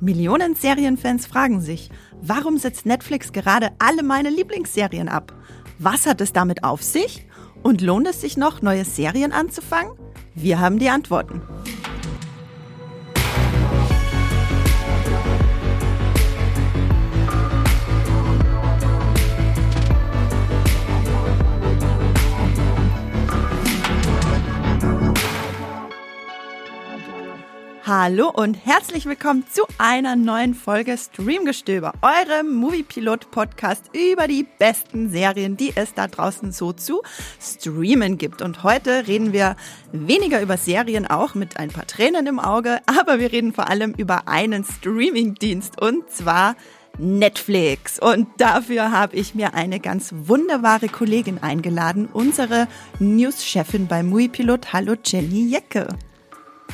Millionen Serienfans fragen sich, warum setzt Netflix gerade alle meine Lieblingsserien ab? Was hat es damit auf sich? Und lohnt es sich noch, neue Serien anzufangen? Wir haben die Antworten. Hallo und herzlich willkommen zu einer neuen Folge Streamgestöber, eurem Moviepilot-Podcast über die besten Serien, die es da draußen so zu streamen gibt. Und heute reden wir weniger über Serien, auch mit ein paar Tränen im Auge, aber wir reden vor allem über einen Streamingdienst und zwar Netflix. Und dafür habe ich mir eine ganz wunderbare Kollegin eingeladen, unsere News-Chefin bei Muipilot. Hallo Jenny Jecke.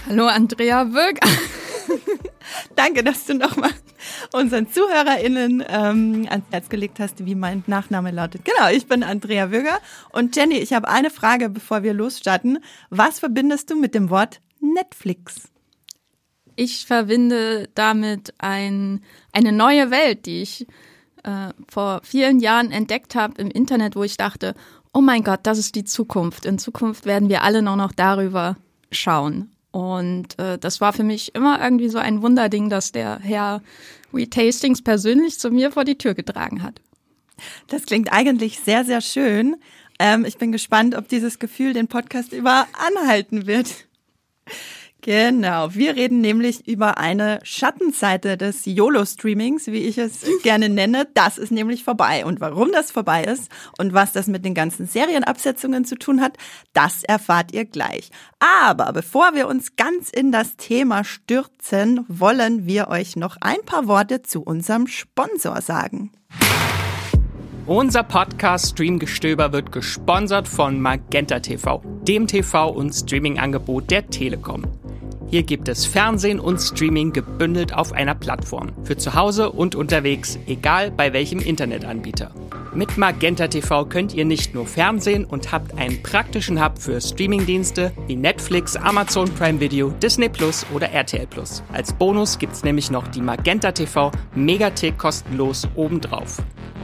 Hallo Andrea Wirk. Danke, dass du nochmal unseren ZuhörerInnen ähm, ans Herz gelegt hast, wie mein Nachname lautet. Genau, ich bin Andrea Würger. Und Jenny, ich habe eine Frage, bevor wir losstarten. Was verbindest du mit dem Wort Netflix? Ich verbinde damit ein, eine neue Welt, die ich äh, vor vielen Jahren entdeckt habe im Internet, wo ich dachte, oh mein Gott, das ist die Zukunft. In Zukunft werden wir alle nur noch darüber schauen. Und äh, das war für mich immer irgendwie so ein Wunderding, dass der Herr Reed Hastings persönlich zu mir vor die Tür getragen hat. Das klingt eigentlich sehr, sehr schön. Ähm, ich bin gespannt, ob dieses Gefühl den Podcast über anhalten wird. Genau, wir reden nämlich über eine Schattenseite des YOLO-Streamings, wie ich es gerne nenne. Das ist nämlich vorbei. Und warum das vorbei ist und was das mit den ganzen Serienabsetzungen zu tun hat, das erfahrt ihr gleich. Aber bevor wir uns ganz in das Thema stürzen, wollen wir euch noch ein paar Worte zu unserem Sponsor sagen. Unser Podcast Streamgestöber wird gesponsert von Magenta TV, dem TV- und Streaming-Angebot der Telekom. Hier gibt es Fernsehen und Streaming gebündelt auf einer Plattform. Für zu Hause und unterwegs, egal bei welchem Internetanbieter. Mit Magenta TV könnt ihr nicht nur Fernsehen und habt einen praktischen Hub für Streamingdienste wie Netflix, Amazon Prime Video, Disney Plus oder RTL Plus. Als Bonus gibt's nämlich noch die Magenta TV Megathek kostenlos obendrauf.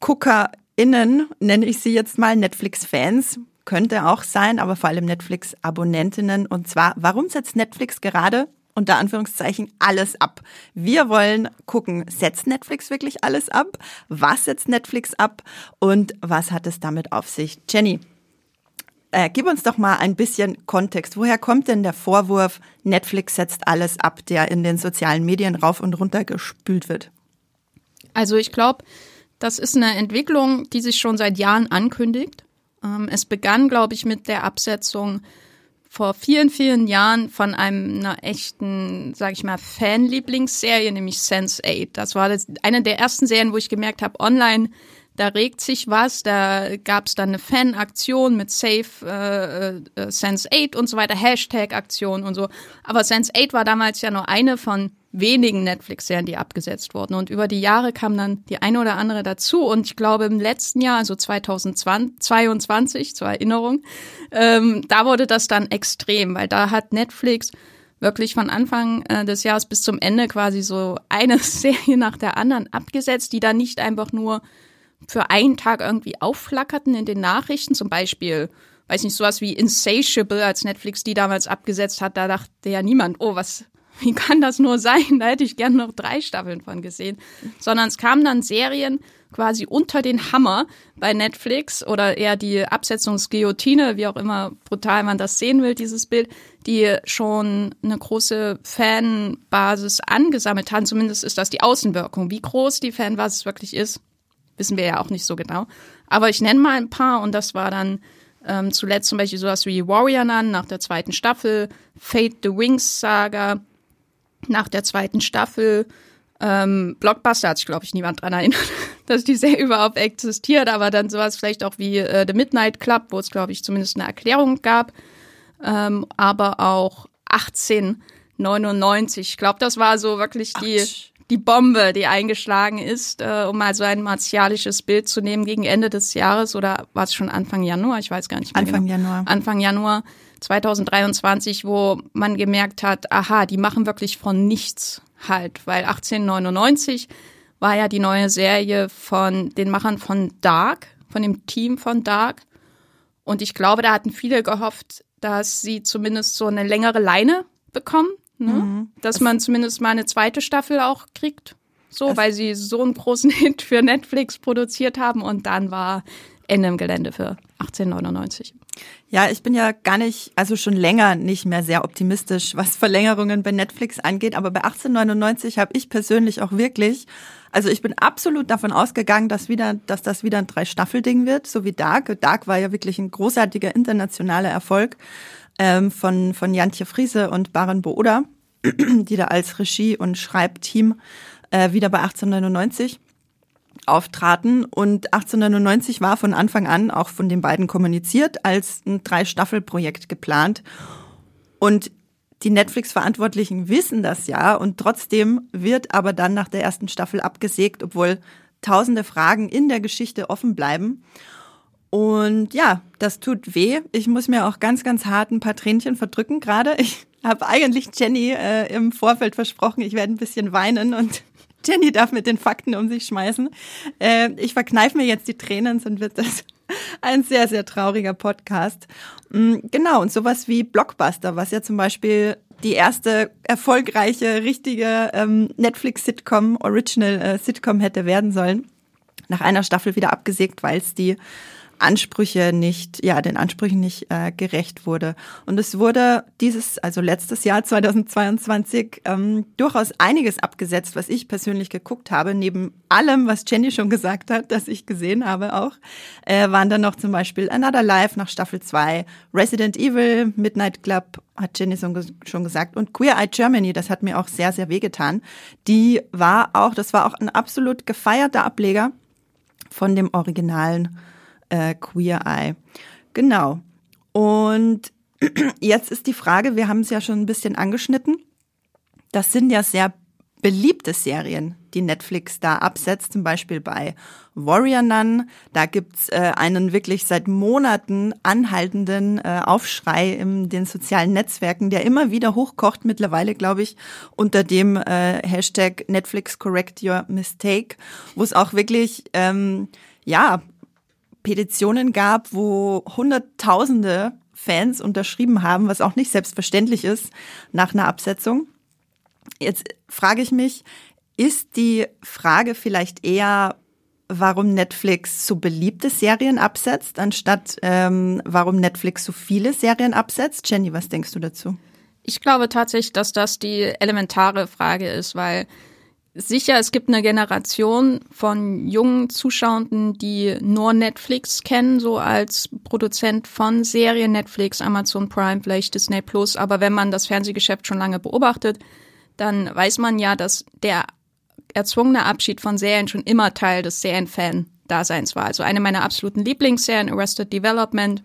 GuckerInnen, nenne ich sie jetzt mal, Netflix-Fans, könnte auch sein, aber vor allem Netflix-Abonnentinnen. Und zwar, warum setzt Netflix gerade unter Anführungszeichen alles ab. Wir wollen gucken, setzt Netflix wirklich alles ab? Was setzt Netflix ab? Und was hat es damit auf sich? Jenny, äh, gib uns doch mal ein bisschen Kontext. Woher kommt denn der Vorwurf, Netflix setzt alles ab, der in den sozialen Medien rauf und runter gespült wird? Also ich glaube, das ist eine Entwicklung, die sich schon seit Jahren ankündigt. Ähm, es begann, glaube ich, mit der Absetzung vor vielen, vielen Jahren von einem, einer echten, sage ich mal, Fanlieblingsserie, nämlich Sense8. Das war das, eine der ersten Serien, wo ich gemerkt habe, online, da regt sich was, da gab es dann eine Fanaktion mit Save äh, äh, Sense8 und so weiter, Hashtag-Aktion und so. Aber Sense8 war damals ja nur eine von wenigen Netflix-Serien, die abgesetzt wurden. Und über die Jahre kam dann die eine oder andere dazu. Und ich glaube, im letzten Jahr, also 2022, zur Erinnerung, ähm, da wurde das dann extrem, weil da hat Netflix wirklich von Anfang äh, des Jahres bis zum Ende quasi so eine Serie nach der anderen abgesetzt, die dann nicht einfach nur für einen Tag irgendwie aufflackerten in den Nachrichten, zum Beispiel weiß nicht, sowas wie Insatiable, als Netflix die damals abgesetzt hat, da dachte ja niemand, oh, was, wie kann das nur sein? Da hätte ich gern noch drei Staffeln von gesehen. Sondern es kamen dann Serien quasi unter den Hammer bei Netflix oder eher die Absetzungsguillotine, wie auch immer brutal man das sehen will, dieses Bild, die schon eine große Fanbasis angesammelt haben. Zumindest ist das die Außenwirkung. Wie groß die Fanbasis wirklich ist, wissen wir ja auch nicht so genau. Aber ich nenne mal ein paar und das war dann ähm, zuletzt zum Beispiel sowas wie Warrior Nun nach der zweiten Staffel, Fate the Wings Saga, nach der zweiten Staffel ähm, Blockbuster hat sich, glaube ich, niemand dran erinnert, dass die Serie überhaupt existiert, aber dann sowas vielleicht auch wie äh, The Midnight Club, wo es, glaube ich, zumindest eine Erklärung gab, ähm, aber auch 1899. Ich glaube, das war so wirklich die, die Bombe, die eingeschlagen ist, äh, um mal so ein martialisches Bild zu nehmen gegen Ende des Jahres oder war es schon Anfang Januar? Ich weiß gar nicht mehr. Anfang genau. Januar. Anfang Januar 2023, wo man gemerkt hat, aha, die machen wirklich von nichts halt, weil 1899 war ja die neue Serie von den Machern von Dark, von dem Team von Dark. Und ich glaube, da hatten viele gehofft, dass sie zumindest so eine längere Leine bekommen, ne? Mhm. dass man zumindest mal eine zweite Staffel auch kriegt. So, weil sie so einen großen Hit für Netflix produziert haben und dann war Ende im Gelände für 1899. Ja, ich bin ja gar nicht, also schon länger nicht mehr sehr optimistisch, was Verlängerungen bei Netflix angeht. Aber bei 1899 habe ich persönlich auch wirklich, also ich bin absolut davon ausgegangen, dass wieder, dass das wieder ein Drei-Staffel-Ding wird, so wie Dark. Dark war ja wirklich ein großartiger internationaler Erfolg ähm, von von Jantje Friese und Baran Booda, die da als Regie- und Schreibteam äh, wieder bei 1899 auftraten. Und 1899 war von Anfang an auch von den beiden kommuniziert als ein Drei-Staffel-Projekt geplant. Und die Netflix-Verantwortlichen wissen das ja und trotzdem wird aber dann nach der ersten Staffel abgesägt, obwohl tausende Fragen in der Geschichte offen bleiben. Und ja, das tut weh. Ich muss mir auch ganz, ganz hart ein paar Tränchen verdrücken gerade. Ich habe eigentlich Jenny äh, im Vorfeld versprochen, ich werde ein bisschen weinen und Jenny darf mit den Fakten um sich schmeißen. Äh, ich verkneife mir jetzt die Tränen, sonst wird das ein sehr, sehr trauriger Podcast. Mm, genau, und sowas wie Blockbuster, was ja zum Beispiel die erste erfolgreiche, richtige ähm, Netflix-Sitcom, Original-Sitcom äh, hätte werden sollen, nach einer Staffel wieder abgesägt, weil es die Ansprüche nicht, ja, den Ansprüchen nicht äh, gerecht wurde. Und es wurde dieses, also letztes Jahr 2022, ähm, durchaus einiges abgesetzt, was ich persönlich geguckt habe. Neben allem, was Jenny schon gesagt hat, das ich gesehen habe auch, äh, waren dann noch zum Beispiel Another Life nach Staffel 2, Resident Evil, Midnight Club, hat Jenny schon gesagt, und Queer Eye Germany, das hat mir auch sehr, sehr wehgetan. Die war auch, das war auch ein absolut gefeierter Ableger von dem originalen äh, Queer Eye. Genau. Und jetzt ist die Frage, wir haben es ja schon ein bisschen angeschnitten. Das sind ja sehr beliebte Serien, die Netflix da absetzt, zum Beispiel bei Warrior Nun. Da gibt's äh, einen wirklich seit Monaten anhaltenden äh, Aufschrei in den sozialen Netzwerken, der immer wieder hochkocht, mittlerweile, glaube ich, unter dem äh, Hashtag Netflix Correct Your Mistake, wo es auch wirklich, ähm, ja, Petitionen gab, wo Hunderttausende Fans unterschrieben haben, was auch nicht selbstverständlich ist nach einer Absetzung. Jetzt frage ich mich, ist die Frage vielleicht eher, warum Netflix so beliebte Serien absetzt, anstatt ähm, warum Netflix so viele Serien absetzt? Jenny, was denkst du dazu? Ich glaube tatsächlich, dass das die elementare Frage ist, weil sicher, es gibt eine Generation von jungen Zuschauenden, die nur Netflix kennen, so als Produzent von Serien, Netflix, Amazon Prime, vielleicht Disney Plus. Aber wenn man das Fernsehgeschäft schon lange beobachtet, dann weiß man ja, dass der erzwungene Abschied von Serien schon immer Teil des Serienfan-Daseins war. Also eine meiner absoluten Lieblingsserien, Arrested Development,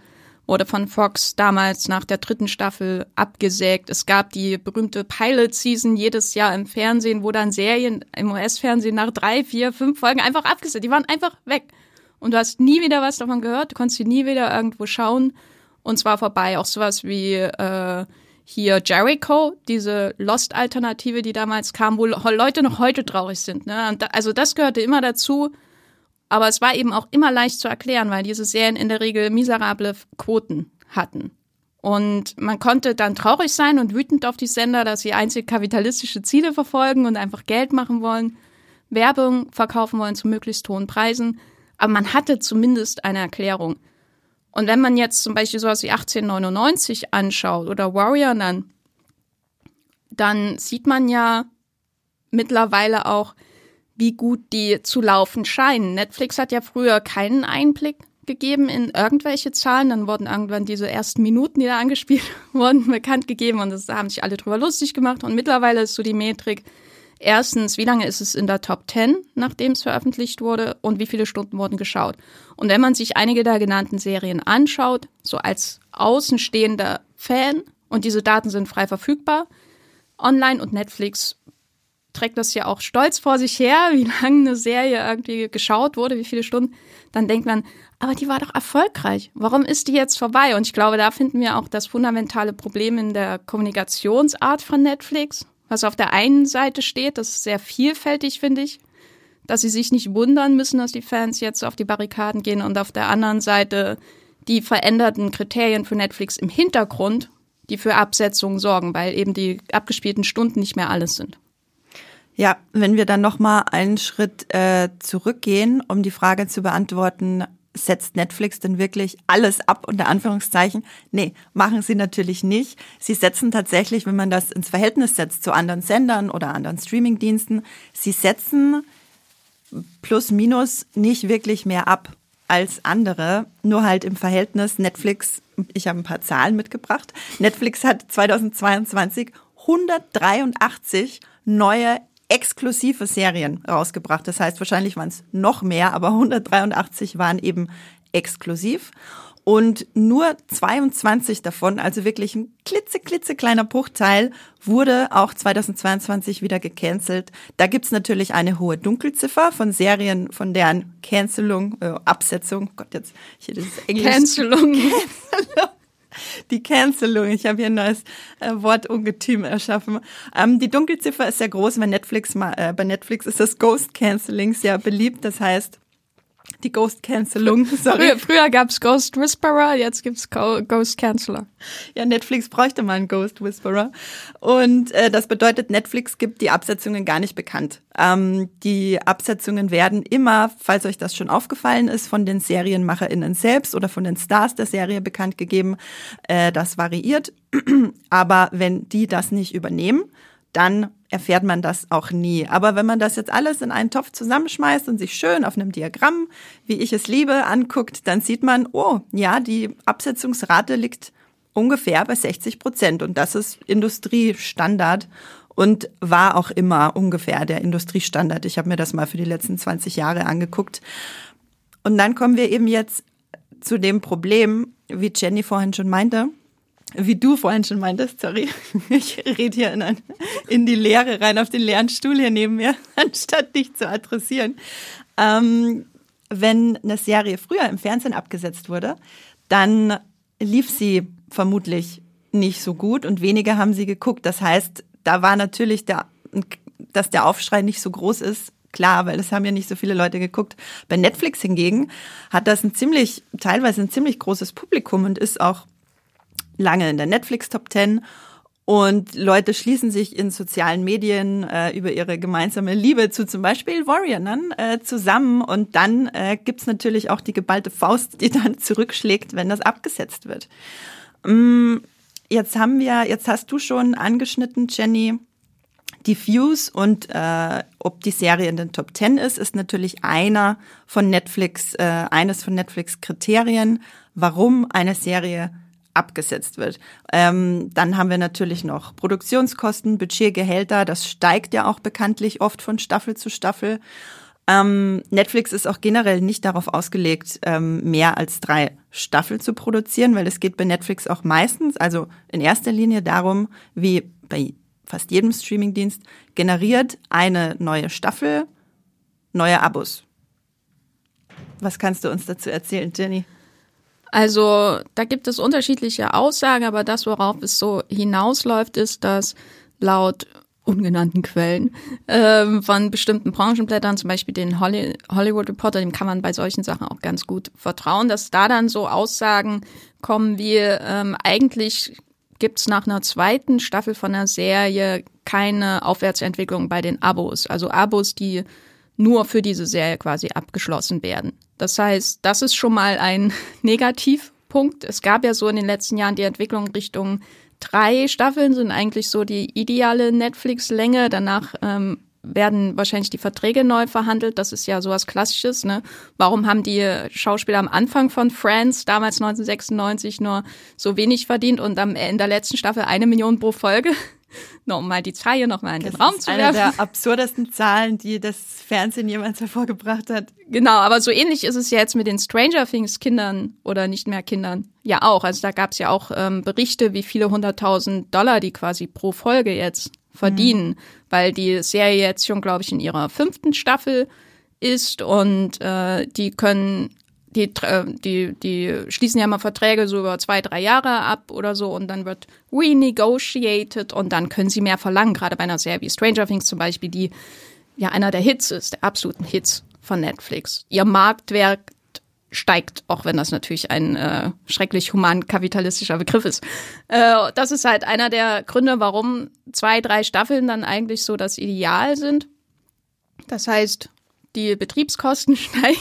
wurde von Fox damals nach der dritten Staffel abgesägt. Es gab die berühmte Pilot-Season jedes Jahr im Fernsehen, wo dann Serien im US-Fernsehen nach drei, vier, fünf Folgen einfach abgesägt. Die waren einfach weg. Und du hast nie wieder was davon gehört, du konntest sie nie wieder irgendwo schauen. Und zwar vorbei. Auch sowas wie äh, hier Jericho, diese Lost-Alternative, die damals kam, wo Leute noch heute traurig sind. Ne? also das gehörte immer dazu. Aber es war eben auch immer leicht zu erklären, weil diese Serien in der Regel miserable Quoten hatten. Und man konnte dann traurig sein und wütend auf die Sender, dass sie einzig kapitalistische Ziele verfolgen und einfach Geld machen wollen, Werbung verkaufen wollen zu möglichst hohen Preisen. Aber man hatte zumindest eine Erklärung. Und wenn man jetzt zum Beispiel sowas wie 1899 anschaut oder Warrior Nun, dann sieht man ja mittlerweile auch, wie gut die zu laufen scheinen. Netflix hat ja früher keinen Einblick gegeben in irgendwelche Zahlen. Dann wurden irgendwann diese ersten Minuten, die da angespielt wurden, bekannt gegeben und das, da haben sich alle drüber lustig gemacht. Und mittlerweile ist so die Metrik, erstens, wie lange ist es in der Top 10, nachdem es veröffentlicht wurde und wie viele Stunden wurden geschaut. Und wenn man sich einige der genannten Serien anschaut, so als außenstehender Fan, und diese Daten sind frei verfügbar, online und Netflix trägt das ja auch stolz vor sich her, wie lange eine Serie irgendwie geschaut wurde, wie viele Stunden, dann denkt man, aber die war doch erfolgreich. Warum ist die jetzt vorbei? Und ich glaube, da finden wir auch das fundamentale Problem in der Kommunikationsart von Netflix, was auf der einen Seite steht, das ist sehr vielfältig, finde ich, dass sie sich nicht wundern müssen, dass die Fans jetzt auf die Barrikaden gehen und auf der anderen Seite die veränderten Kriterien für Netflix im Hintergrund, die für Absetzungen sorgen, weil eben die abgespielten Stunden nicht mehr alles sind. Ja, wenn wir dann noch mal einen Schritt äh, zurückgehen, um die Frage zu beantworten, setzt Netflix denn wirklich alles ab unter Anführungszeichen? Nee, machen sie natürlich nicht. Sie setzen tatsächlich, wenn man das ins Verhältnis setzt zu anderen Sendern oder anderen Streamingdiensten, sie setzen plus minus nicht wirklich mehr ab als andere, nur halt im Verhältnis Netflix, ich habe ein paar Zahlen mitgebracht. Netflix hat 2022 183 neue exklusive Serien rausgebracht. Das heißt, wahrscheinlich waren es noch mehr, aber 183 waren eben exklusiv. Und nur 22 davon, also wirklich ein klitze, klitze kleiner Bruchteil, wurde auch 2022 wieder gecancelt. Da gibt's natürlich eine hohe Dunkelziffer von Serien, von deren Cancelung, äh, Absetzung, Gott, jetzt hier dieses Englisch. Cancelung. Cancelung die Cancelung. Ich habe hier ein neues äh, Wortungetüm erschaffen. Ähm, die Dunkelziffer ist sehr groß. Bei Netflix, äh, bei Netflix ist das Ghost Canceling sehr beliebt. Das heißt, die Ghost Cancelung. Sorry. Früher, früher gab es Ghost Whisperer, jetzt gibt's Ghost Canceller. Ja, Netflix bräuchte mal einen Ghost Whisperer. Und äh, das bedeutet, Netflix gibt die Absetzungen gar nicht bekannt. Ähm, die Absetzungen werden immer, falls euch das schon aufgefallen ist, von den SerienmacherInnen selbst oder von den Stars der Serie bekannt gegeben. Äh, das variiert. Aber wenn die das nicht übernehmen, dann erfährt man das auch nie. Aber wenn man das jetzt alles in einen Topf zusammenschmeißt und sich schön auf einem Diagramm, wie ich es liebe, anguckt, dann sieht man, oh, ja, die Absetzungsrate liegt ungefähr bei 60 Prozent und das ist Industriestandard und war auch immer ungefähr der Industriestandard. Ich habe mir das mal für die letzten 20 Jahre angeguckt. Und dann kommen wir eben jetzt zu dem Problem, wie Jenny vorhin schon meinte, wie du vorhin schon meintest, sorry, ich rede hier in, ein, in die Leere rein, auf den leeren Stuhl hier neben mir, anstatt dich zu adressieren. Ähm, wenn eine Serie früher im Fernsehen abgesetzt wurde, dann lief sie vermutlich nicht so gut und wenige haben sie geguckt. Das heißt, da war natürlich der, dass der Aufschrei nicht so groß ist, klar, weil es haben ja nicht so viele Leute geguckt. Bei Netflix hingegen hat das ein ziemlich, teilweise ein ziemlich großes Publikum und ist auch lange in der Netflix Top 10 und Leute schließen sich in sozialen Medien äh, über ihre gemeinsame Liebe zu zum Beispiel Warrior Nun äh, zusammen. Und dann äh, gibt's natürlich auch die geballte Faust, die dann zurückschlägt, wenn das abgesetzt wird. Mm, jetzt haben wir, jetzt hast du schon angeschnitten, Jenny, die Views und äh, ob die Serie in den Top 10 ist, ist natürlich einer von Netflix, äh, eines von Netflix Kriterien, warum eine Serie abgesetzt wird. Ähm, dann haben wir natürlich noch Produktionskosten, Budgetgehälter. Das steigt ja auch bekanntlich oft von Staffel zu Staffel. Ähm, Netflix ist auch generell nicht darauf ausgelegt, ähm, mehr als drei Staffeln zu produzieren, weil es geht bei Netflix auch meistens, also in erster Linie darum, wie bei fast jedem Streamingdienst, generiert eine neue Staffel neue Abos. Was kannst du uns dazu erzählen, Jenny? Also da gibt es unterschiedliche Aussagen, aber das, worauf es so hinausläuft, ist, dass laut ungenannten Quellen ähm, von bestimmten Branchenblättern, zum Beispiel den Holly Hollywood Reporter, dem kann man bei solchen Sachen auch ganz gut vertrauen, dass da dann so Aussagen kommen wie ähm, eigentlich gibt's nach einer zweiten Staffel von einer Serie keine Aufwärtsentwicklung bei den Abos. Also Abos, die nur für diese Serie quasi abgeschlossen werden. Das heißt, das ist schon mal ein Negativpunkt. Es gab ja so in den letzten Jahren die Entwicklung Richtung drei Staffeln sind eigentlich so die ideale Netflix-Länge. Danach ähm, werden wahrscheinlich die Verträge neu verhandelt. Das ist ja sowas Klassisches. Ne? Warum haben die Schauspieler am Anfang von Friends damals 1996 nur so wenig verdient und am in der letzten Staffel eine Million pro Folge? Nur um mal die Zahl hier nochmal in den Raum zu werfen. Eine der absurdesten Zahlen, die das Fernsehen jemals hervorgebracht hat. Genau, aber so ähnlich ist es ja jetzt mit den Stranger Things Kindern oder nicht mehr Kindern ja auch. Also da gab es ja auch ähm, Berichte, wie viele hunderttausend Dollar die quasi pro Folge jetzt verdienen, mhm. weil die Serie jetzt schon, glaube ich, in ihrer fünften Staffel ist und äh, die können die, äh, die, die schließen ja mal Verträge so über zwei, drei Jahre ab oder so und dann wird renegotiated und dann können sie mehr verlangen, gerade bei einer Serie wie Stranger Things zum Beispiel, die ja einer der Hits ist, der absoluten Hits von Netflix. Ihr Marktwert steigt, auch wenn das natürlich ein äh, schrecklich human-kapitalistischer Begriff ist. Äh, das ist halt einer der Gründe, warum zwei, drei Staffeln dann eigentlich so das Ideal sind. Das heißt, die Betriebskosten steigen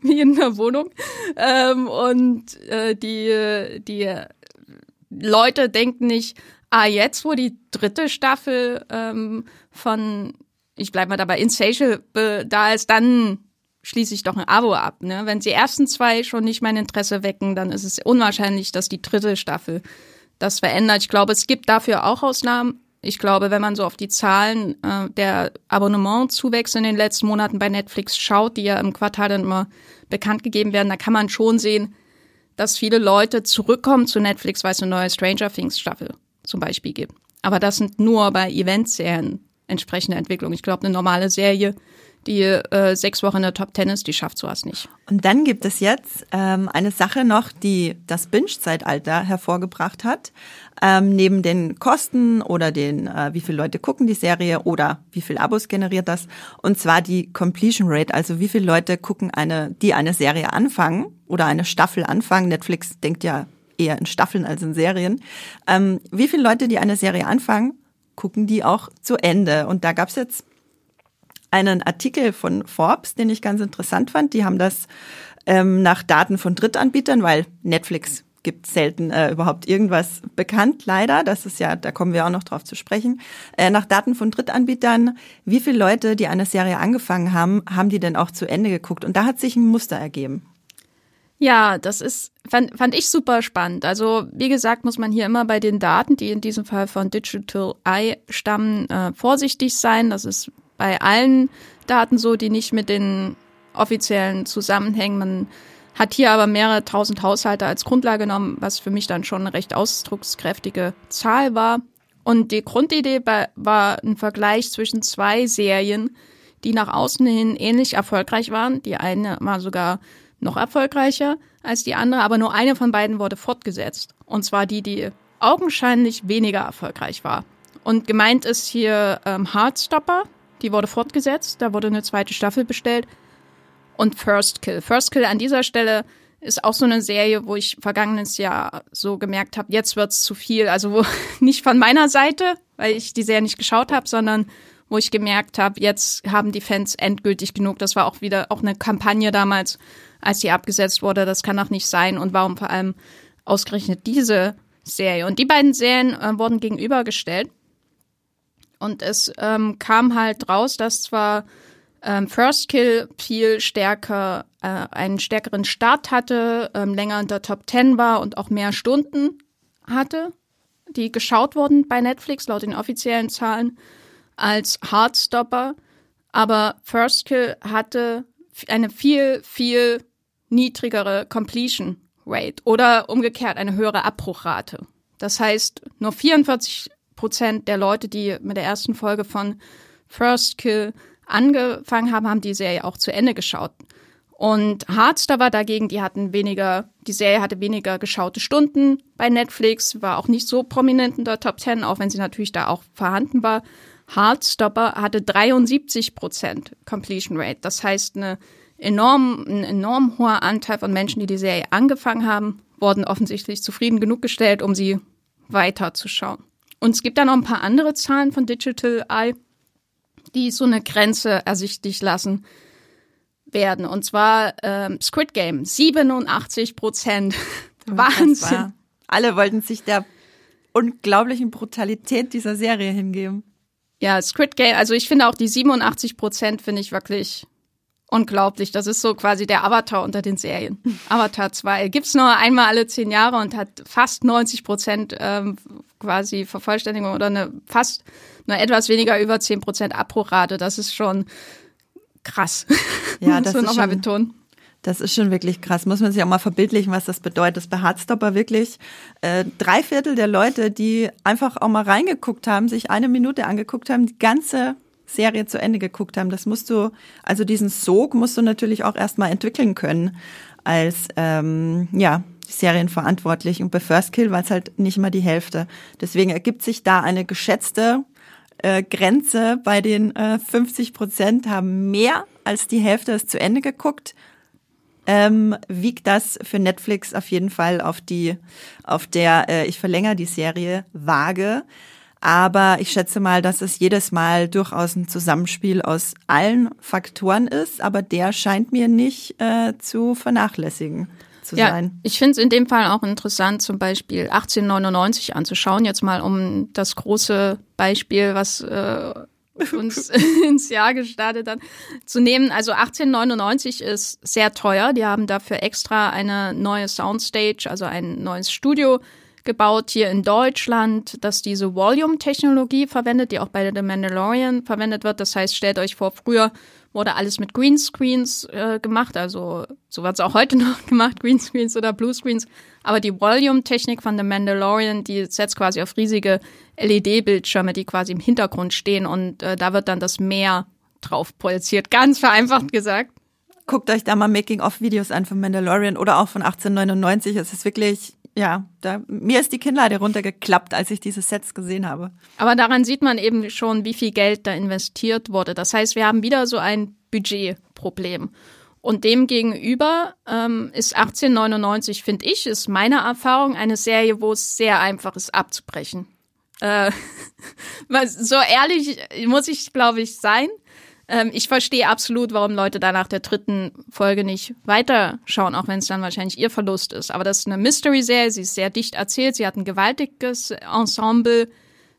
wie in der Wohnung ähm, und äh, die, die Leute denken nicht, ah, jetzt, wo die dritte Staffel ähm, von, ich bleib mal dabei, Insatiable da ist, dann schließe ich doch ein Abo ab. Ne? Wenn die ersten zwei schon nicht mein Interesse wecken, dann ist es unwahrscheinlich, dass die dritte Staffel das verändert. Ich glaube, es gibt dafür auch Ausnahmen. Ich glaube, wenn man so auf die Zahlen äh, der Abonnementzuwächse in den letzten Monaten bei Netflix schaut, die ja im Quartal dann immer bekannt gegeben werden, da kann man schon sehen, dass viele Leute zurückkommen zu Netflix, weil es eine neue Stranger Things Staffel zum Beispiel gibt. Aber das sind nur bei Eventserien entsprechende Entwicklungen. Ich glaube, eine normale Serie die äh, sechs Wochen in der Top Ten ist, die schafft sowas nicht. Und dann gibt es jetzt ähm, eine Sache noch, die das Binge-Zeitalter hervorgebracht hat. Ähm, neben den Kosten oder den, äh, wie viele Leute gucken die Serie oder wie viel Abos generiert das. Und zwar die Completion Rate, also wie viele Leute gucken eine, die eine Serie anfangen oder eine Staffel anfangen. Netflix denkt ja eher in Staffeln als in Serien. Ähm, wie viele Leute, die eine Serie anfangen, gucken die auch zu Ende. Und da gab's jetzt einen Artikel von Forbes, den ich ganz interessant fand. Die haben das ähm, nach Daten von Drittanbietern, weil Netflix gibt selten äh, überhaupt irgendwas bekannt, leider. Das ist ja, da kommen wir auch noch drauf zu sprechen. Äh, nach Daten von Drittanbietern, wie viele Leute, die eine Serie angefangen haben, haben die denn auch zu Ende geguckt? Und da hat sich ein Muster ergeben. Ja, das ist, fand, fand ich super spannend. Also, wie gesagt, muss man hier immer bei den Daten, die in diesem Fall von Digital Eye stammen, äh, vorsichtig sein. Das ist bei allen Daten so, die nicht mit den offiziellen zusammenhängen. Man hat hier aber mehrere tausend Haushalte als Grundlage genommen, was für mich dann schon eine recht ausdruckskräftige Zahl war. Und die Grundidee war ein Vergleich zwischen zwei Serien, die nach außen hin ähnlich erfolgreich waren. Die eine war sogar noch erfolgreicher als die andere, aber nur eine von beiden wurde fortgesetzt. Und zwar die, die augenscheinlich weniger erfolgreich war. Und gemeint ist hier ähm, Heartstopper, die wurde fortgesetzt, da wurde eine zweite Staffel bestellt. Und First Kill. First Kill an dieser Stelle ist auch so eine Serie, wo ich vergangenes Jahr so gemerkt habe, jetzt wird's zu viel. Also wo nicht von meiner Seite, weil ich die Serie nicht geschaut habe, sondern wo ich gemerkt habe, jetzt haben die Fans endgültig genug. Das war auch wieder auch eine Kampagne damals, als die abgesetzt wurde. Das kann auch nicht sein. Und warum vor allem ausgerechnet diese Serie? Und die beiden Serien äh, wurden gegenübergestellt. Und es ähm, kam halt raus, dass zwar ähm, First Kill viel stärker, äh, einen stärkeren Start hatte, ähm, länger in der Top 10 war und auch mehr Stunden hatte, die geschaut wurden bei Netflix laut den offiziellen Zahlen als Heartstopper. Aber First Kill hatte eine viel, viel niedrigere Completion Rate oder umgekehrt eine höhere Abbruchrate. Das heißt, nur 44 Prozent der Leute, die mit der ersten Folge von First Kill angefangen haben, haben die Serie auch zu Ende geschaut. Und Hardster war dagegen, die hatten weniger, die Serie hatte weniger geschaute Stunden bei Netflix, war auch nicht so prominent in der Top 10, auch wenn sie natürlich da auch vorhanden war. Hardstopper hatte 73 Prozent Completion Rate. Das heißt, eine enorm, ein enorm hoher Anteil von Menschen, die die Serie angefangen haben, wurden offensichtlich zufrieden genug gestellt, um sie weiterzuschauen. Und es gibt da noch ein paar andere Zahlen von Digital Eye, die so eine Grenze ersichtlich lassen werden. Und zwar ähm, Squid Game, 87 Prozent. Wahnsinn. Alle wollten sich der unglaublichen Brutalität dieser Serie hingeben. Ja, Squid Game, also ich finde auch die 87 Prozent finde ich wirklich unglaublich. Das ist so quasi der Avatar unter den Serien. Avatar 2 gibt's nur einmal alle zehn Jahre und hat fast 90 Prozent ähm, quasi Vervollständigung oder eine fast nur etwas weniger über 10 Prozent Abbruchrate. Das ist schon krass. Ja, das, muss man ist nochmal schon, betonen. Das ist schon wirklich krass. Muss man sich auch mal verbildlichen, was das bedeutet. Das bei Hardstopper wirklich äh, drei Viertel der Leute, die einfach auch mal reingeguckt haben, sich eine Minute angeguckt haben, die ganze Serie zu Ende geguckt haben. Das musst du, also diesen Sog musst du natürlich auch erstmal entwickeln können als ähm, ja Serienverantwortlich. Und bei First Kill war es halt nicht mal die Hälfte. Deswegen ergibt sich da eine geschätzte äh, Grenze bei den äh, 50 Prozent haben mehr als die Hälfte es zu Ende geguckt ähm, wiegt das für Netflix auf jeden Fall auf die, auf der äh, ich verlängere die Serie Waage. Aber ich schätze mal, dass es jedes Mal durchaus ein Zusammenspiel aus allen Faktoren ist, aber der scheint mir nicht äh, zu vernachlässigen zu ja, sein. Ich finde es in dem Fall auch interessant, zum Beispiel 1899 anzuschauen. Jetzt mal um das große Beispiel, was äh, uns ins Jahr gestartet hat, zu nehmen. Also 1899 ist sehr teuer. Die haben dafür extra eine neue Soundstage, also ein neues Studio gebaut hier in Deutschland, das diese Volume-Technologie verwendet, die auch bei The Mandalorian verwendet wird. Das heißt, stellt euch vor, früher wurde alles mit Greenscreens äh, gemacht, also so wird es auch heute noch gemacht, Greenscreens oder Bluescreens. Aber die Volume-Technik von The Mandalorian, die setzt quasi auf riesige LED-Bildschirme, die quasi im Hintergrund stehen und äh, da wird dann das Meer drauf projiziert, ganz vereinfacht gesagt. Guckt euch da mal Making-of-Videos an von Mandalorian oder auch von 1899. Es ist wirklich ja, da, mir ist die Kinnlade runtergeklappt, als ich diese Sets gesehen habe. Aber daran sieht man eben schon, wie viel Geld da investiert wurde. Das heißt, wir haben wieder so ein Budgetproblem. Und demgegenüber ähm, ist 1899, finde ich, ist meine Erfahrung eine Serie, wo es sehr einfach ist, abzubrechen. Äh, so ehrlich muss ich, glaube ich, sein. Ähm, ich verstehe absolut, warum Leute da nach der dritten Folge nicht weiterschauen, auch wenn es dann wahrscheinlich ihr Verlust ist. Aber das ist eine Mystery-Serie, sie ist sehr dicht erzählt, sie hat ein gewaltiges Ensemble,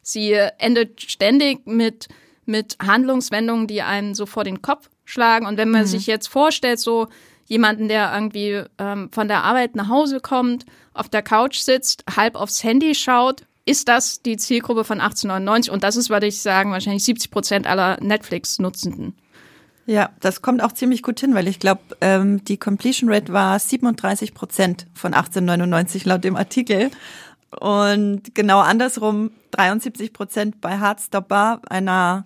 sie endet ständig mit, mit Handlungswendungen, die einen so vor den Kopf schlagen. Und wenn man mhm. sich jetzt vorstellt, so jemanden, der irgendwie ähm, von der Arbeit nach Hause kommt, auf der Couch sitzt, halb aufs Handy schaut, ist das die Zielgruppe von 1899 und das ist, würde ich sagen, wahrscheinlich 70 Prozent aller Netflix-Nutzenden. Ja, das kommt auch ziemlich gut hin, weil ich glaube, ähm, die Completion Rate war 37 Prozent von 1899 laut dem Artikel. Und genau andersrum 73 Prozent bei Heartstopper, einer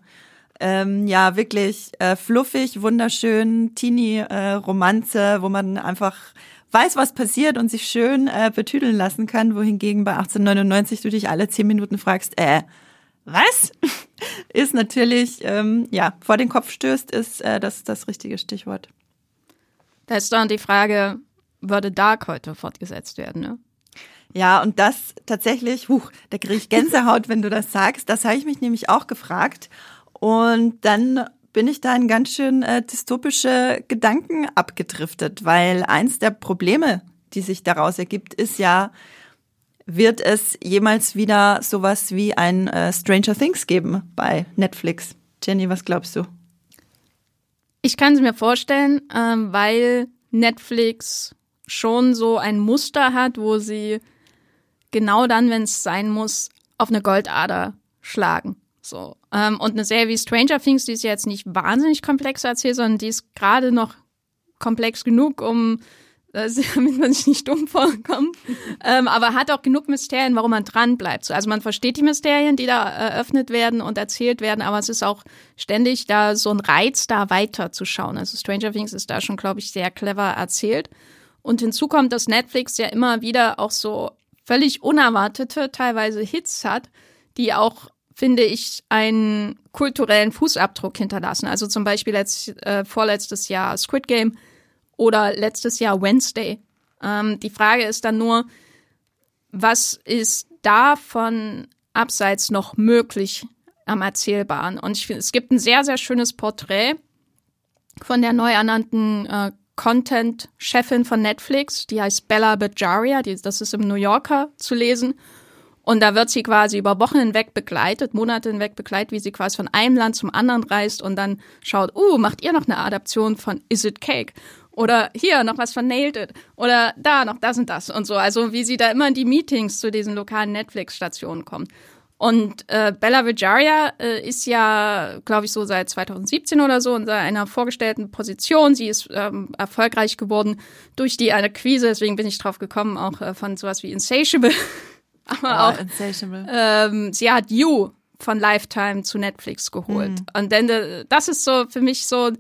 ähm, ja wirklich äh, fluffig, wunderschön Teenie-Romanze, äh, wo man einfach weiß, was passiert und sich schön äh, betüdeln lassen kann, wohingegen bei 1899 du dich alle zehn Minuten fragst, äh, was? ist natürlich, ähm, ja, vor den Kopf stößt, ist äh, das das richtige Stichwort. Da ist dann die Frage, würde Dark heute fortgesetzt werden, ne? Ja, und das tatsächlich, huch, da kriege ich Gänsehaut, wenn du das sagst. Das habe ich mich nämlich auch gefragt. Und dann bin ich da in ganz schön äh, dystopische Gedanken abgedriftet, weil eins der Probleme, die sich daraus ergibt, ist ja, wird es jemals wieder sowas wie ein äh, Stranger Things geben bei Netflix? Jenny, was glaubst du? Ich kann es mir vorstellen, ähm, weil Netflix schon so ein Muster hat, wo sie genau dann, wenn es sein muss, auf eine Goldader schlagen. So. Ähm, und eine Serie wie Stranger Things, die ist jetzt nicht wahnsinnig komplex erzählt, sondern die ist gerade noch komplex genug, um äh, damit man sich nicht dumm vorkommt, ähm, aber hat auch genug Mysterien, warum man dran bleibt. Also man versteht die Mysterien, die da eröffnet werden und erzählt werden, aber es ist auch ständig da so ein Reiz, da weiterzuschauen. Also Stranger Things ist da schon, glaube ich, sehr clever erzählt. Und hinzu kommt, dass Netflix ja immer wieder auch so völlig unerwartete, teilweise Hits hat, die auch finde ich, einen kulturellen Fußabdruck hinterlassen. Also zum Beispiel letzt, äh, vorletztes Jahr Squid Game oder letztes Jahr Wednesday. Ähm, die Frage ist dann nur, was ist davon abseits noch möglich am Erzählbaren? Und ich finde, es gibt ein sehr, sehr schönes Porträt von der neu ernannten äh, Content-Chefin von Netflix, die heißt Bella Bajaria, die, das ist im New Yorker zu lesen. Und da wird sie quasi über Wochen hinweg begleitet, Monate hinweg begleitet, wie sie quasi von einem Land zum anderen reist und dann schaut, uh, macht ihr noch eine Adaption von Is It Cake? Oder hier noch was von Nailed It. Oder da noch das und das und so. Also wie sie da immer in die Meetings zu diesen lokalen Netflix-Stationen kommt. Und äh, Bella Vijaria äh, ist ja, glaube ich, so seit 2017 oder so in einer vorgestellten Position. Sie ist ähm, erfolgreich geworden durch die Akquise, deswegen bin ich drauf gekommen, auch äh, von sowas wie Insatiable. Aber auch. Ähm, sie hat You von Lifetime zu Netflix geholt. Mhm. Und denn äh, das ist so für mich so,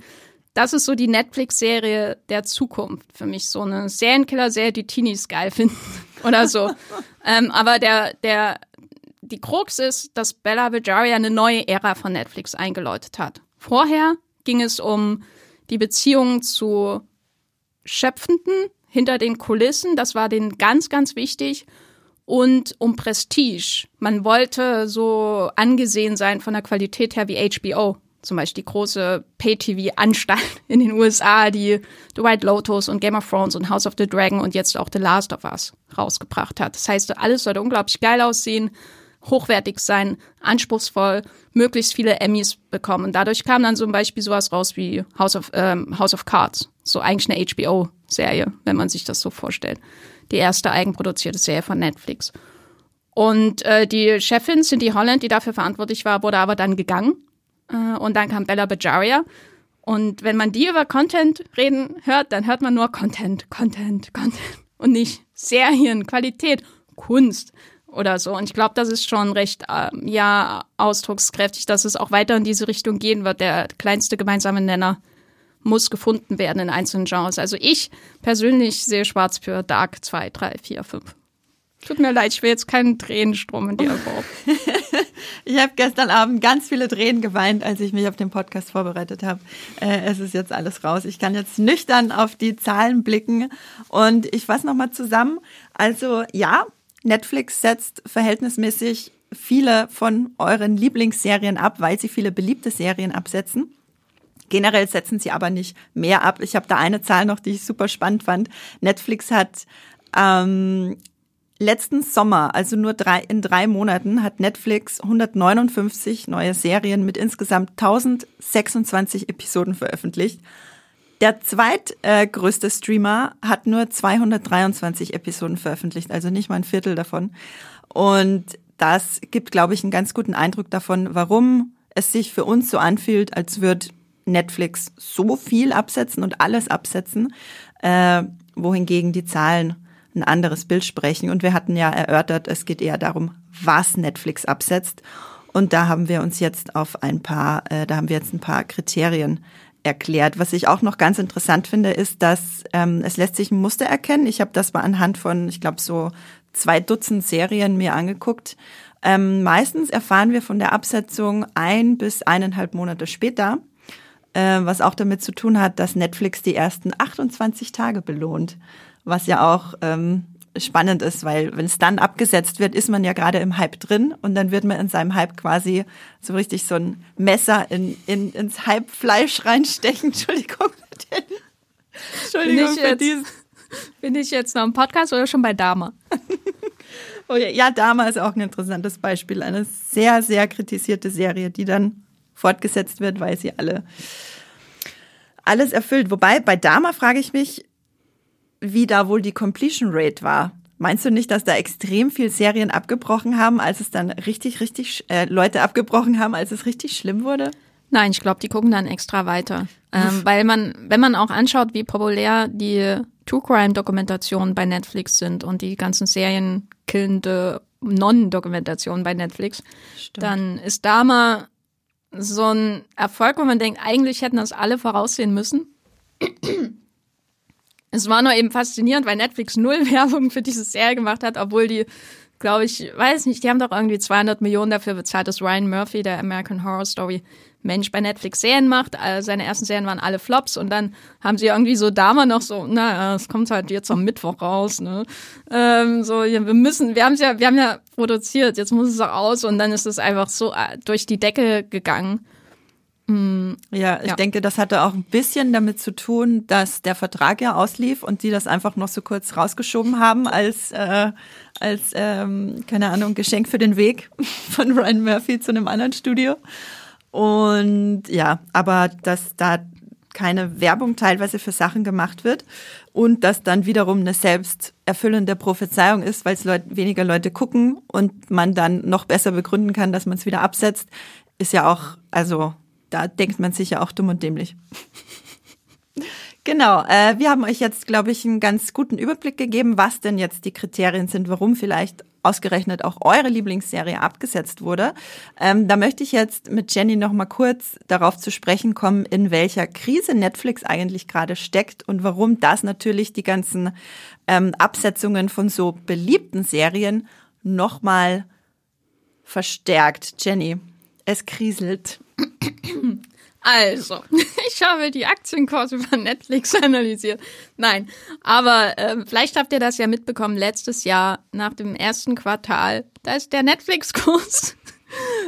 das ist so die Netflix-Serie der Zukunft für mich. So eine Serienkiller-Serie, die Teenies geil finden oder so. ähm, aber der, der die Krux ist, dass Bella Vijaria eine neue Ära von Netflix eingeläutet hat. Vorher ging es um die Beziehung zu Schöpfenden hinter den Kulissen. Das war denen ganz, ganz wichtig. Und um Prestige. Man wollte so angesehen sein von der Qualität her wie HBO. Zum Beispiel die große Pay-TV-Anstalt in den USA, die The White Lotus und Game of Thrones und House of the Dragon und jetzt auch The Last of Us rausgebracht hat. Das heißt, alles sollte unglaublich geil aussehen hochwertig sein, anspruchsvoll, möglichst viele Emmys bekommen. Und dadurch kam dann zum Beispiel sowas raus wie House of, ähm, House of Cards. So eigentlich eine HBO-Serie, wenn man sich das so vorstellt. Die erste eigenproduzierte Serie von Netflix. Und äh, die Chefin Cindy Holland, die dafür verantwortlich war, wurde aber dann gegangen. Äh, und dann kam Bella Bajaria. Und wenn man die über Content reden hört, dann hört man nur Content, Content, Content und nicht Serien, Qualität, Kunst oder so. Und ich glaube, das ist schon recht, äh, ja, ausdruckskräftig, dass es auch weiter in diese Richtung gehen wird. Der kleinste gemeinsame Nenner muss gefunden werden in einzelnen Genres. Also ich persönlich sehe schwarz für Dark 2, 3, 4, 5. Tut mir leid, ich will jetzt keinen Tränenstrom in dir Form. ich habe gestern Abend ganz viele Tränen geweint, als ich mich auf den Podcast vorbereitet habe. Äh, es ist jetzt alles raus. Ich kann jetzt nüchtern auf die Zahlen blicken und ich fasse nochmal zusammen. Also ja, Netflix setzt verhältnismäßig viele von euren Lieblingsserien ab, weil sie viele beliebte Serien absetzen. Generell setzen sie aber nicht mehr ab. Ich habe da eine Zahl noch, die ich super spannend fand. Netflix hat ähm, letzten Sommer, also nur drei, in drei Monaten, hat Netflix 159 neue Serien mit insgesamt 1026 Episoden veröffentlicht. Der zweitgrößte Streamer hat nur 223 Episoden veröffentlicht, also nicht mal ein Viertel davon. Und das gibt, glaube ich, einen ganz guten Eindruck davon, warum es sich für uns so anfühlt, als würde Netflix so viel absetzen und alles absetzen, äh, wohingegen die Zahlen ein anderes Bild sprechen. Und wir hatten ja erörtert, es geht eher darum, was Netflix absetzt. Und da haben wir uns jetzt auf ein paar, äh, da haben wir jetzt ein paar Kriterien erklärt. Was ich auch noch ganz interessant finde, ist, dass ähm, es lässt sich ein Muster erkennen. Ich habe das mal anhand von, ich glaube, so zwei Dutzend Serien mir angeguckt. Ähm, meistens erfahren wir von der Absetzung ein bis eineinhalb Monate später, äh, was auch damit zu tun hat, dass Netflix die ersten 28 Tage belohnt, was ja auch ähm, spannend ist, weil wenn es dann abgesetzt wird, ist man ja gerade im Hype drin und dann wird man in seinem Hype quasi so richtig so ein Messer in, in, ins Hype-Fleisch reinstechen. Entschuldigung. Entschuldigung bin ich, jetzt, diesen. bin ich jetzt noch im Podcast oder schon bei Dama? oh ja, ja, Dama ist auch ein interessantes Beispiel. Eine sehr, sehr kritisierte Serie, die dann fortgesetzt wird, weil sie alle alles erfüllt. Wobei bei Dama frage ich mich, wie da wohl die Completion Rate war. Meinst du nicht, dass da extrem viel Serien abgebrochen haben, als es dann richtig, richtig äh, Leute abgebrochen haben, als es richtig schlimm wurde? Nein, ich glaube, die gucken dann extra weiter. Ähm, weil man, wenn man auch anschaut, wie populär die True Crime Dokumentationen bei Netflix sind und die ganzen serienkillende Non-Dokumentationen bei Netflix, Stimmt. dann ist da mal so ein Erfolg, wo man denkt, eigentlich hätten das alle voraussehen müssen. Es war nur eben faszinierend, weil Netflix null Werbung für diese Serie gemacht hat, obwohl die, glaube ich, weiß nicht, die haben doch irgendwie 200 Millionen dafür bezahlt, dass Ryan Murphy, der American Horror Story Mensch bei Netflix Serien macht. Also seine ersten Serien waren alle Flops und dann haben sie irgendwie so damals noch so, na, es kommt halt jetzt am Mittwoch raus, ne? Ähm, so, ja, wir müssen, wir haben ja, wir haben ja produziert, jetzt muss es auch aus und dann ist es einfach so äh, durch die Decke gegangen. Mm, ja, ich ja. denke, das hatte auch ein bisschen damit zu tun, dass der Vertrag ja auslief und die das einfach noch so kurz rausgeschoben haben als, äh, als ähm, keine Ahnung, Geschenk für den Weg von Ryan Murphy zu einem anderen Studio. Und ja, aber dass da keine Werbung teilweise für Sachen gemacht wird und das dann wiederum eine selbsterfüllende Prophezeiung ist, weil es Leut weniger Leute gucken und man dann noch besser begründen kann, dass man es wieder absetzt, ist ja auch, also da denkt man sich ja auch dumm und dämlich. Genau, äh, wir haben euch jetzt, glaube ich, einen ganz guten Überblick gegeben, was denn jetzt die Kriterien sind, warum vielleicht ausgerechnet auch eure Lieblingsserie abgesetzt wurde. Ähm, da möchte ich jetzt mit Jenny noch mal kurz darauf zu sprechen kommen, in welcher Krise Netflix eigentlich gerade steckt und warum das natürlich die ganzen ähm, Absetzungen von so beliebten Serien noch mal verstärkt. Jenny, es kriselt. Also, ich habe die Aktienkurse über Netflix analysiert. Nein, aber äh, vielleicht habt ihr das ja mitbekommen, letztes Jahr nach dem ersten Quartal, da ist der Netflix-Kurs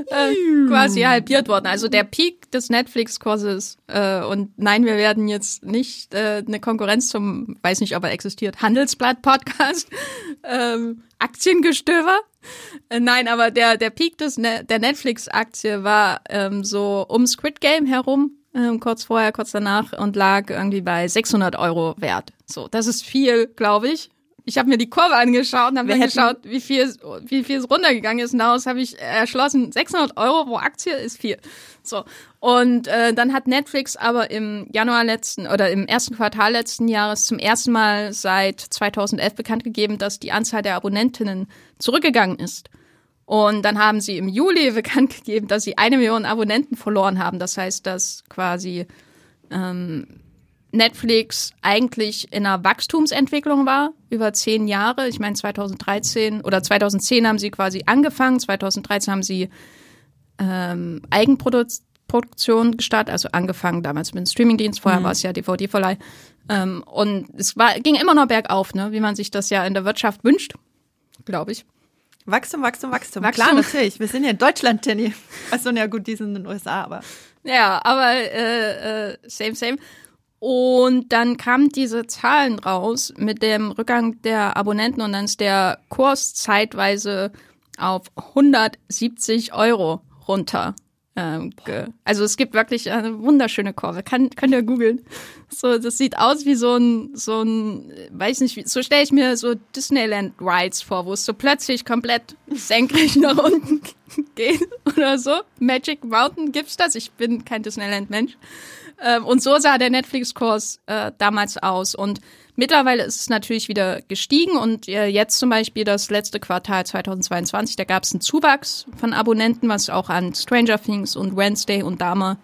äh, quasi halbiert worden. Also der Peak des Netflix-Kurses. Äh, und nein, wir werden jetzt nicht äh, eine Konkurrenz zum, weiß nicht, ob er existiert, Handelsblatt-Podcast, ähm, Aktiengestöber. Äh, nein, aber der, der Peak des ne der Netflix-Aktie war ähm, so um Squid Game herum, ähm, kurz vorher, kurz danach und lag irgendwie bei 600 Euro wert. So, das ist viel, glaube ich. Ich habe mir die Kurve angeschaut und habe mir geschaut, wie viel, wie viel es runtergegangen ist. Und daraus habe ich erschlossen, 600 Euro pro Aktie ist viel. So. Und äh, dann hat Netflix aber im Januar letzten oder im ersten Quartal letzten Jahres zum ersten Mal seit 2011 bekannt gegeben, dass die Anzahl der Abonnentinnen zurückgegangen ist. Und dann haben sie im Juli bekannt gegeben, dass sie eine Million Abonnenten verloren haben. Das heißt, dass quasi ähm, Netflix eigentlich in einer Wachstumsentwicklung war über zehn Jahre. Ich meine, 2013 oder 2010 haben sie quasi angefangen, 2013 haben sie ähm, Eigenproduktion gestartet, also angefangen damals mit dem Streamingdienst, vorher mhm. war es ja DVD-Verleih. Ähm, und es war, ging immer noch bergauf, ne, wie man sich das ja in der Wirtschaft wünscht, glaube ich. Wachstum, Wachstum, Wachstum. Wachstum. Klar, natürlich. Wir sind ja in Deutschland, Jenny. Also, ja gut, die sind in den USA, aber. Ja, aber äh, äh, same, same. Und dann kamen diese Zahlen raus mit dem Rückgang der Abonnenten und dann ist der Kurs zeitweise auf 170 Euro runter. Ähm, also es gibt wirklich eine wunderschöne Kurve. Kann, könnt ihr googeln. So, das sieht aus wie so ein, so ein, weiß nicht, so stelle ich mir so Disneyland Rides vor, wo es so plötzlich komplett senkrecht nach unten geht oder so. Magic Mountain gibt's das. Ich bin kein Disneyland-Mensch. Ähm, und so sah der Netflix-Kurs äh, damals aus. Und mittlerweile ist es natürlich wieder gestiegen und äh, jetzt zum Beispiel das letzte Quartal 2022, da gab es einen Zuwachs von Abonnenten, was auch an Stranger Things und Wednesday und Dama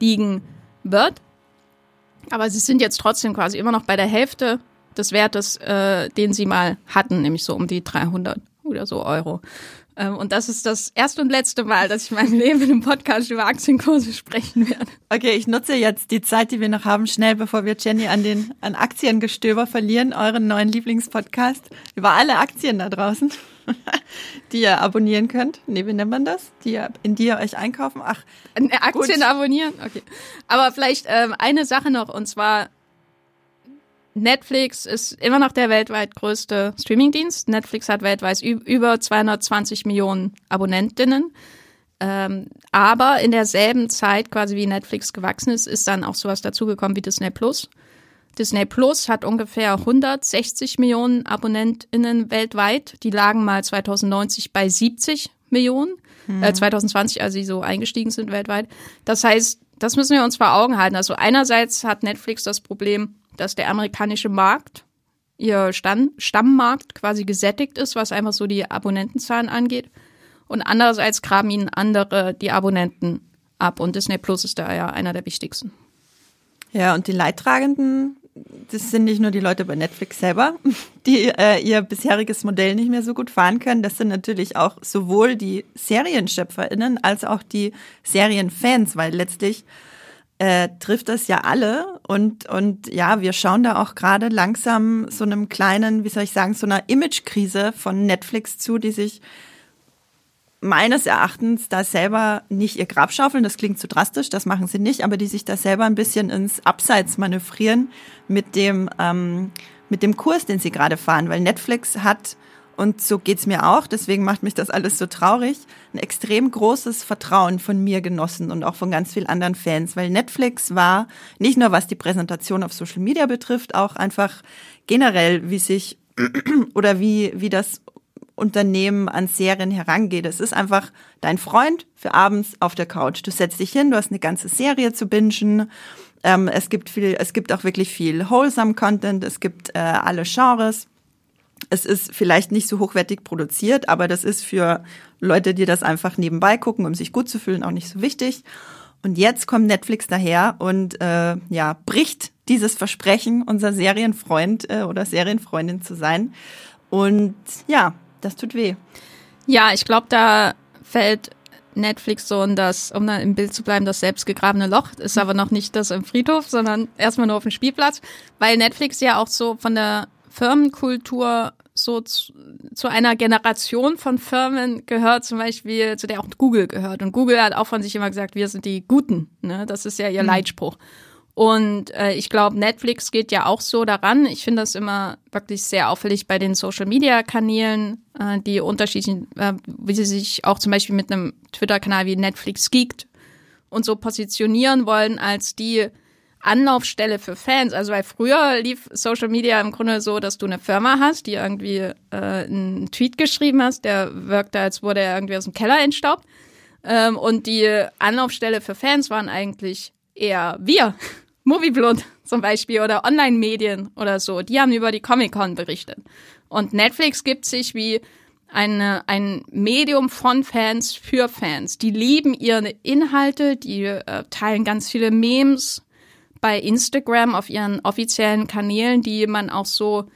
liegen wird. Aber sie sind jetzt trotzdem quasi immer noch bei der Hälfte des Wertes, äh, den sie mal hatten, nämlich so um die 300 oder so Euro. Ähm, und das ist das erste und letzte Mal, dass ich in meinem Leben in einem Podcast über Aktienkurse sprechen werde. Okay, ich nutze jetzt die Zeit, die wir noch haben, schnell, bevor wir Jenny an den an Aktiengestöber verlieren, euren neuen Lieblingspodcast über alle Aktien da draußen, die ihr abonnieren könnt. Nee, wie nennt man das? Die ihr, in die ihr euch einkaufen? Ach, Aktien gut. abonnieren? Okay. Aber vielleicht ähm, eine Sache noch, und zwar Netflix ist immer noch der weltweit größte Streamingdienst. Netflix hat weltweit über 220 Millionen Abonnentinnen. Ähm, aber in derselben Zeit, quasi wie Netflix gewachsen ist, ist dann auch sowas dazugekommen wie Disney Plus. Disney Plus hat ungefähr 160 Millionen AbonnentInnen weltweit. Die lagen mal 2090 bei 70 Millionen. Hm. Äh, 2020, als sie so eingestiegen sind weltweit. Das heißt, das müssen wir uns vor Augen halten. Also einerseits hat Netflix das Problem, dass der amerikanische Markt, ihr Stamm, Stammmarkt quasi gesättigt ist, was einfach so die Abonnentenzahlen angeht. Und andererseits graben ihnen andere die Abonnenten ab. Und Disney Plus ist da ja einer der wichtigsten. Ja, und die Leidtragenden, das sind nicht nur die Leute bei Netflix selber, die äh, ihr bisheriges Modell nicht mehr so gut fahren können. Das sind natürlich auch sowohl die SerienschöpferInnen als auch die Serienfans, weil letztlich äh, trifft das ja alle und, und ja, wir schauen da auch gerade langsam so einem kleinen, wie soll ich sagen, so einer Imagekrise von Netflix zu, die sich meines Erachtens da selber nicht ihr Grab schaufeln, das klingt zu drastisch, das machen sie nicht, aber die sich da selber ein bisschen ins Abseits manövrieren mit dem, ähm, mit dem Kurs, den sie gerade fahren, weil Netflix hat und so geht's mir auch, deswegen macht mich das alles so traurig, ein extrem großes Vertrauen von mir genossen und auch von ganz vielen anderen Fans, weil Netflix war nicht nur was die Präsentation auf Social Media betrifft, auch einfach generell, wie sich oder wie, wie das Unternehmen an Serien herangeht. Es ist einfach dein Freund für abends auf der Couch. Du setzt dich hin, du hast eine ganze Serie zu bingen. Ähm, es gibt viel, es gibt auch wirklich viel wholesome Content. Es gibt äh, alle Genres. Es ist vielleicht nicht so hochwertig produziert, aber das ist für Leute, die das einfach nebenbei gucken, um sich gut zu fühlen, auch nicht so wichtig. Und jetzt kommt Netflix daher und äh, ja bricht dieses Versprechen, unser Serienfreund äh, oder Serienfreundin zu sein. Und ja, das tut weh. Ja, ich glaube, da fällt Netflix so in das, um da im Bild zu bleiben, das selbstgegrabene Loch. Ist aber noch nicht das im Friedhof, sondern erstmal nur auf dem Spielplatz, weil Netflix ja auch so von der Firmenkultur so zu, zu, einer Generation von Firmen gehört, zum Beispiel, zu der auch Google gehört. Und Google hat auch von sich immer gesagt, wir sind die Guten. Ne? Das ist ja ihr mhm. Leitspruch. Und äh, ich glaube, Netflix geht ja auch so daran. Ich finde das immer wirklich sehr auffällig bei den Social-Media-Kanälen, äh, die unterschiedlichen, äh, wie sie sich auch zum Beispiel mit einem Twitter-Kanal wie Netflix Geeked und so positionieren wollen als die Anlaufstelle für Fans. Also weil früher lief Social Media im Grunde so, dass du eine Firma hast, die irgendwie äh, einen Tweet geschrieben hast, der wirkte, als wurde er irgendwie aus dem Keller entstaubt. Ähm, und die Anlaufstelle für Fans waren eigentlich eher wir. Movieblood zum Beispiel oder Online-Medien oder so. Die haben über die Comic-Con berichtet. Und Netflix gibt sich wie eine, ein Medium von Fans für Fans. Die lieben ihre Inhalte, die äh, teilen ganz viele Memes, bei Instagram auf ihren offiziellen Kanälen, die man auch so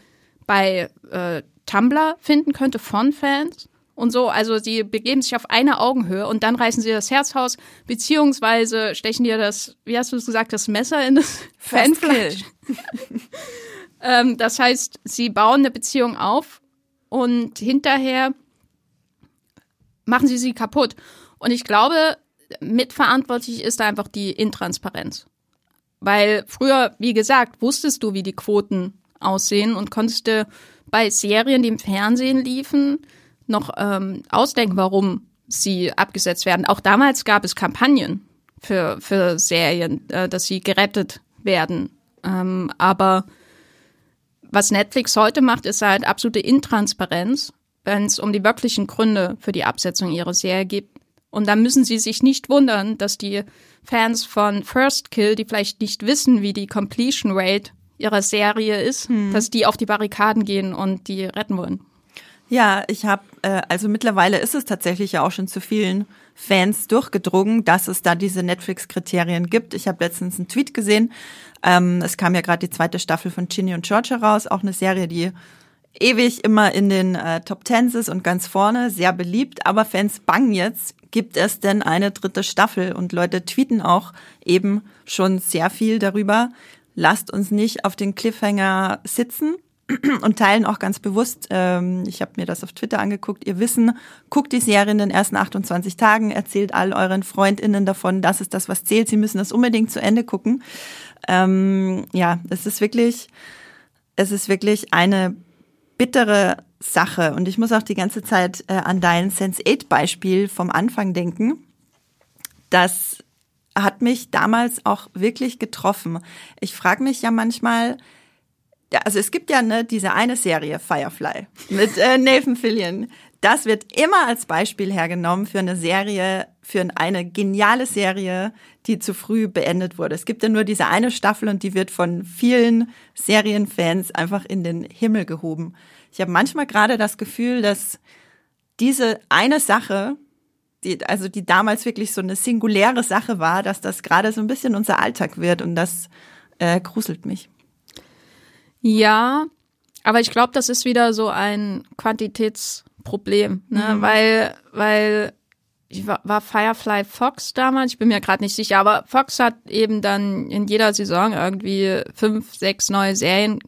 bei äh, Tumblr finden könnte von Fans und so. Also sie begeben sich auf eine Augenhöhe und dann reißen sie das Herzhaus, beziehungsweise stechen dir das, wie hast du es gesagt, das Messer in das Fanfleisch. ähm, das heißt, sie bauen eine Beziehung auf und hinterher machen sie sie kaputt. Und ich glaube, mitverantwortlich ist da einfach die Intransparenz. Weil früher, wie gesagt, wusstest du, wie die Quoten aussehen und konntest du bei Serien, die im Fernsehen liefen, noch ähm, ausdenken, warum sie abgesetzt werden. Auch damals gab es Kampagnen für, für Serien, äh, dass sie gerettet werden. Ähm, aber was Netflix heute macht, ist halt absolute Intransparenz, wenn es um die wirklichen Gründe für die Absetzung ihrer Serie geht. Und da müssen sie sich nicht wundern, dass die Fans von First Kill, die vielleicht nicht wissen, wie die Completion Rate ihrer Serie ist, hm. dass die auf die Barrikaden gehen und die retten wollen. Ja, ich habe, äh, also mittlerweile ist es tatsächlich ja auch schon zu vielen Fans durchgedrungen, dass es da diese Netflix-Kriterien gibt. Ich habe letztens einen Tweet gesehen. Ähm, es kam ja gerade die zweite Staffel von Ginny und George heraus, auch eine Serie, die ewig immer in den äh, Top Tens ist und ganz vorne, sehr beliebt. Aber Fans bangen jetzt, gibt es denn eine dritte Staffel? Und Leute tweeten auch eben schon sehr viel darüber. Lasst uns nicht auf den Cliffhanger sitzen und teilen auch ganz bewusst, ähm, ich habe mir das auf Twitter angeguckt, ihr Wissen, guckt die Serie in den ersten 28 Tagen, erzählt all euren FreundInnen davon, das ist das, was zählt, sie müssen das unbedingt zu Ende gucken. Ähm, ja, es ist wirklich, es ist wirklich eine bittere Sache. Und ich muss auch die ganze Zeit äh, an dein Sense8-Beispiel vom Anfang denken. Das hat mich damals auch wirklich getroffen. Ich frage mich ja manchmal, also es gibt ja ne, diese eine Serie Firefly mit äh, Nathan Fillion. Das wird immer als Beispiel hergenommen für eine Serie, für eine geniale Serie, die zu früh beendet wurde. Es gibt ja nur diese eine Staffel und die wird von vielen Serienfans einfach in den Himmel gehoben. Ich habe manchmal gerade das Gefühl, dass diese eine Sache, die, also die damals wirklich so eine singuläre Sache war, dass das gerade so ein bisschen unser Alltag wird und das äh, gruselt mich. Ja, aber ich glaube, das ist wieder so ein Quantitätsproblem, ne? Mhm. weil, weil ich war, war Firefly Fox damals, ich bin mir gerade nicht sicher, aber Fox hat eben dann in jeder Saison irgendwie fünf, sechs neue Serien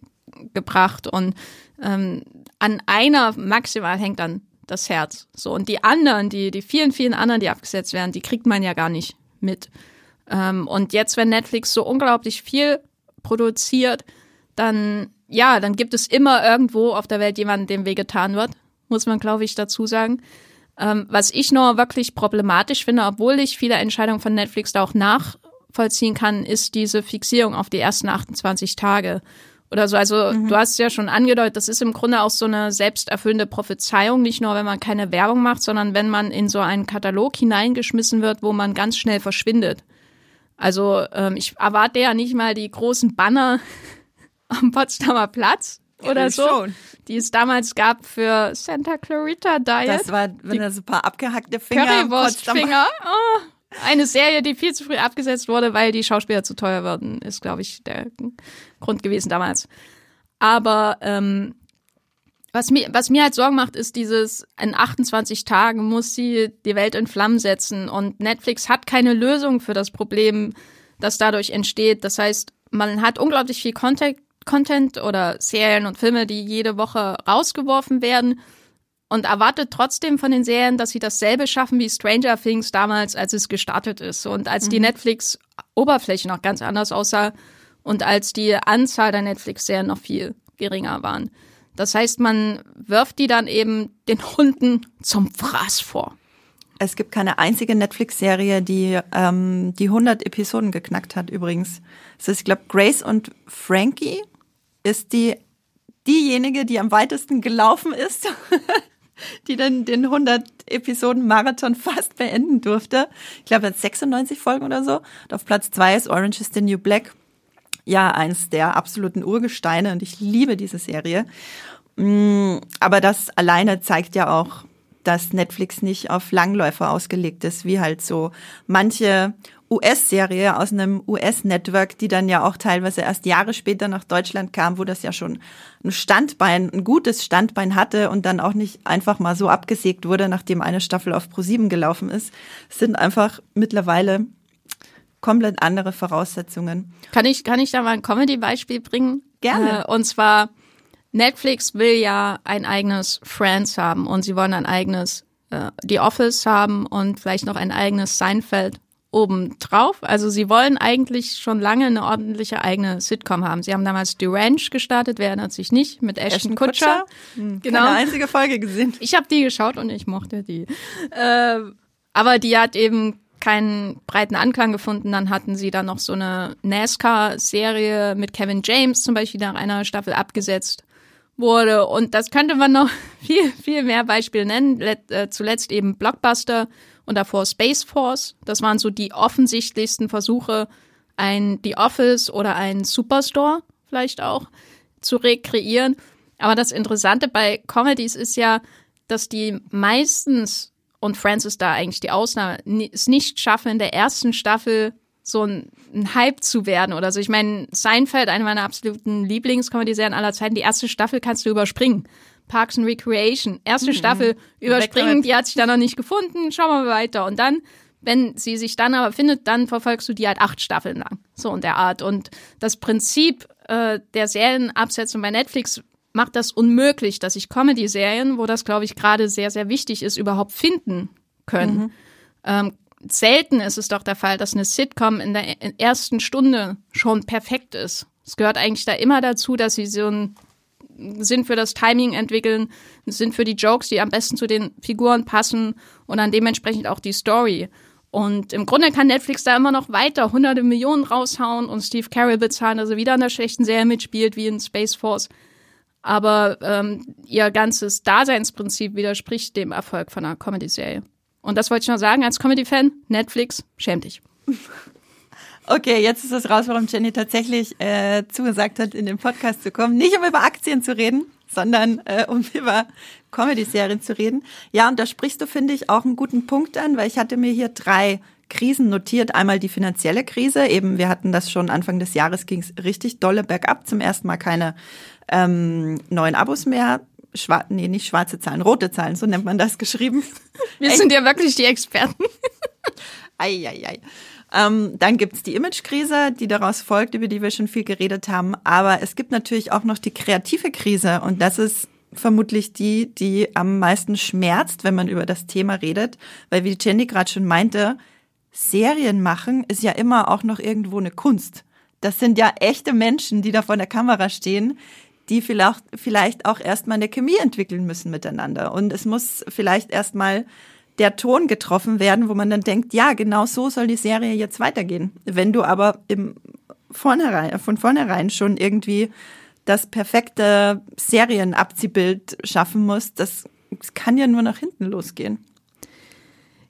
gebracht und ähm, an einer maximal hängt dann das Herz. So, und die anderen, die, die vielen, vielen anderen, die abgesetzt werden, die kriegt man ja gar nicht mit. Ähm, und jetzt, wenn Netflix so unglaublich viel produziert, dann, ja, dann gibt es immer irgendwo auf der Welt jemanden, dem wehgetan wird, muss man, glaube ich, dazu sagen. Ähm, was ich nur wirklich problematisch finde, obwohl ich viele Entscheidungen von Netflix da auch nachvollziehen kann, ist diese Fixierung auf die ersten 28 Tage oder so. Also mhm. du hast es ja schon angedeutet, das ist im Grunde auch so eine selbsterfüllende Prophezeiung, nicht nur wenn man keine Werbung macht, sondern wenn man in so einen Katalog hineingeschmissen wird, wo man ganz schnell verschwindet. Also ähm, ich erwarte ja nicht mal die großen Banner am Potsdamer Platz oder so, schon. die es damals gab für Santa Clarita Diet. Das war, wenn da so ein paar abgehackte Finger. Currywurstfinger. Oh, eine Serie, die viel zu früh abgesetzt wurde, weil die Schauspieler zu teuer wurden, ist, glaube ich, der Grund gewesen damals. Aber ähm, was mir, was mir halt Sorgen macht, ist dieses, in 28 Tagen muss sie die Welt in Flammen setzen und Netflix hat keine Lösung für das Problem, das dadurch entsteht. Das heißt, man hat unglaublich viel Content, Content oder Serien und Filme, die jede Woche rausgeworfen werden und erwartet trotzdem von den Serien, dass sie dasselbe schaffen wie Stranger Things damals, als es gestartet ist und als mhm. die Netflix-Oberfläche noch ganz anders aussah und als die Anzahl der Netflix-Serien noch viel geringer waren. Das heißt, man wirft die dann eben den Hunden zum Fraß vor. Es gibt keine einzige Netflix-Serie, die ähm, die 100 Episoden geknackt hat übrigens. Es ist, ich glaube, Grace und Frankie ist die diejenige, die am weitesten gelaufen ist. die dann den 100 Episoden Marathon fast beenden durfte. Ich glaube, hat 96 Folgen oder so. Und auf Platz zwei ist Orange is the New Black. Ja, eins der absoluten Urgesteine und ich liebe diese Serie. Mm, aber das alleine zeigt ja auch, dass Netflix nicht auf Langläufer ausgelegt ist, wie halt so manche US-Serie aus einem US-Network, die dann ja auch teilweise erst Jahre später nach Deutschland kam, wo das ja schon ein Standbein, ein gutes Standbein hatte und dann auch nicht einfach mal so abgesägt wurde, nachdem eine Staffel auf Pro7 gelaufen ist, sind einfach mittlerweile komplett andere Voraussetzungen. Kann ich, kann ich da mal ein Comedy-Beispiel bringen? Gerne. Äh, und zwar, Netflix will ja ein eigenes Friends haben und sie wollen ein eigenes äh, The Office haben und vielleicht noch ein eigenes Seinfeld obendrauf. Also sie wollen eigentlich schon lange eine ordentliche eigene Sitcom haben. Sie haben damals The Ranch gestartet, wer erinnert sich nicht, mit Ashton, Ashton Kutscher. Kutscher. Hm, genau. Keine einzige Folge gesehen. Ich habe die geschaut und ich mochte die. Äh, aber die hat eben keinen breiten Anklang gefunden. Dann hatten sie dann noch so eine NASCAR-Serie mit Kevin James zum Beispiel nach einer Staffel abgesetzt wurde. Und das könnte man noch viel, viel mehr Beispiele nennen. Let, äh, zuletzt eben Blockbuster und davor Space Force. Das waren so die offensichtlichsten Versuche, ein The Office oder ein Superstore vielleicht auch zu rekreieren. Aber das Interessante bei Comedies ist ja, dass die meistens, und Friends ist da eigentlich die Ausnahme, es nicht schaffen, in der ersten Staffel so ein, ein Hype zu werden oder so. Ich meine, Seinfeld, eine meiner absoluten Lieblingskomödie-Serien aller Zeiten, die erste Staffel kannst du überspringen. Parks and Recreation. Erste mhm. Staffel überspringen, die hat sich da noch nicht gefunden, schauen wir mal weiter. Und dann, wenn sie sich dann aber findet, dann verfolgst du die halt acht Staffeln lang. So in der Art. Und das Prinzip äh, der Serienabsetzung bei Netflix macht das unmöglich, dass sich Comedy-Serien, wo das, glaube ich, gerade sehr, sehr wichtig ist, überhaupt finden können. Mhm. Ähm, selten ist es doch der Fall, dass eine Sitcom in der ersten Stunde schon perfekt ist. Es gehört eigentlich da immer dazu, dass sie so ein Sinn für das Timing entwickeln, Sinn für die Jokes, die am besten zu den Figuren passen und dann dementsprechend auch die Story. Und im Grunde kann Netflix da immer noch weiter hunderte Millionen raushauen und Steve Carell bezahlen, dass er wieder in der schlechten Serie mitspielt, wie in Space Force. Aber ähm, ihr ganzes Daseinsprinzip widerspricht dem Erfolg von einer Comedy-Serie. Und das wollte ich noch sagen als Comedy-Fan, Netflix, schäm dich. Okay, jetzt ist es raus, warum Jenny tatsächlich äh, zugesagt hat, in den Podcast zu kommen. Nicht um über Aktien zu reden, sondern äh, um über Comedy-Serien zu reden. Ja, und da sprichst du, finde ich, auch einen guten Punkt an, weil ich hatte mir hier drei Krisen notiert. Einmal die finanzielle Krise. Eben, wir hatten das schon Anfang des Jahres, ging es richtig dolle bergab. Zum ersten Mal keine ähm, neuen Abos mehr. Schwa nee, nicht schwarze Zahlen, rote Zahlen, so nennt man das geschrieben. Wir sind ja wirklich die Experten. Eieiei. Ei, ei. Ähm, dann gibt's die Imagekrise, die daraus folgt, über die wir schon viel geredet haben. Aber es gibt natürlich auch noch die kreative Krise und das ist vermutlich die, die am meisten schmerzt, wenn man über das Thema redet, weil wie Jenny gerade schon meinte, Serien machen ist ja immer auch noch irgendwo eine Kunst. Das sind ja echte Menschen, die da vor der Kamera stehen, die vielleicht, vielleicht auch erstmal eine Chemie entwickeln müssen miteinander. Und es muss vielleicht erstmal der Ton getroffen werden, wo man dann denkt, ja, genau so soll die Serie jetzt weitergehen. Wenn du aber im vornherein, von vornherein schon irgendwie das perfekte Serienabziehbild schaffen musst, das, kann ja nur nach hinten losgehen.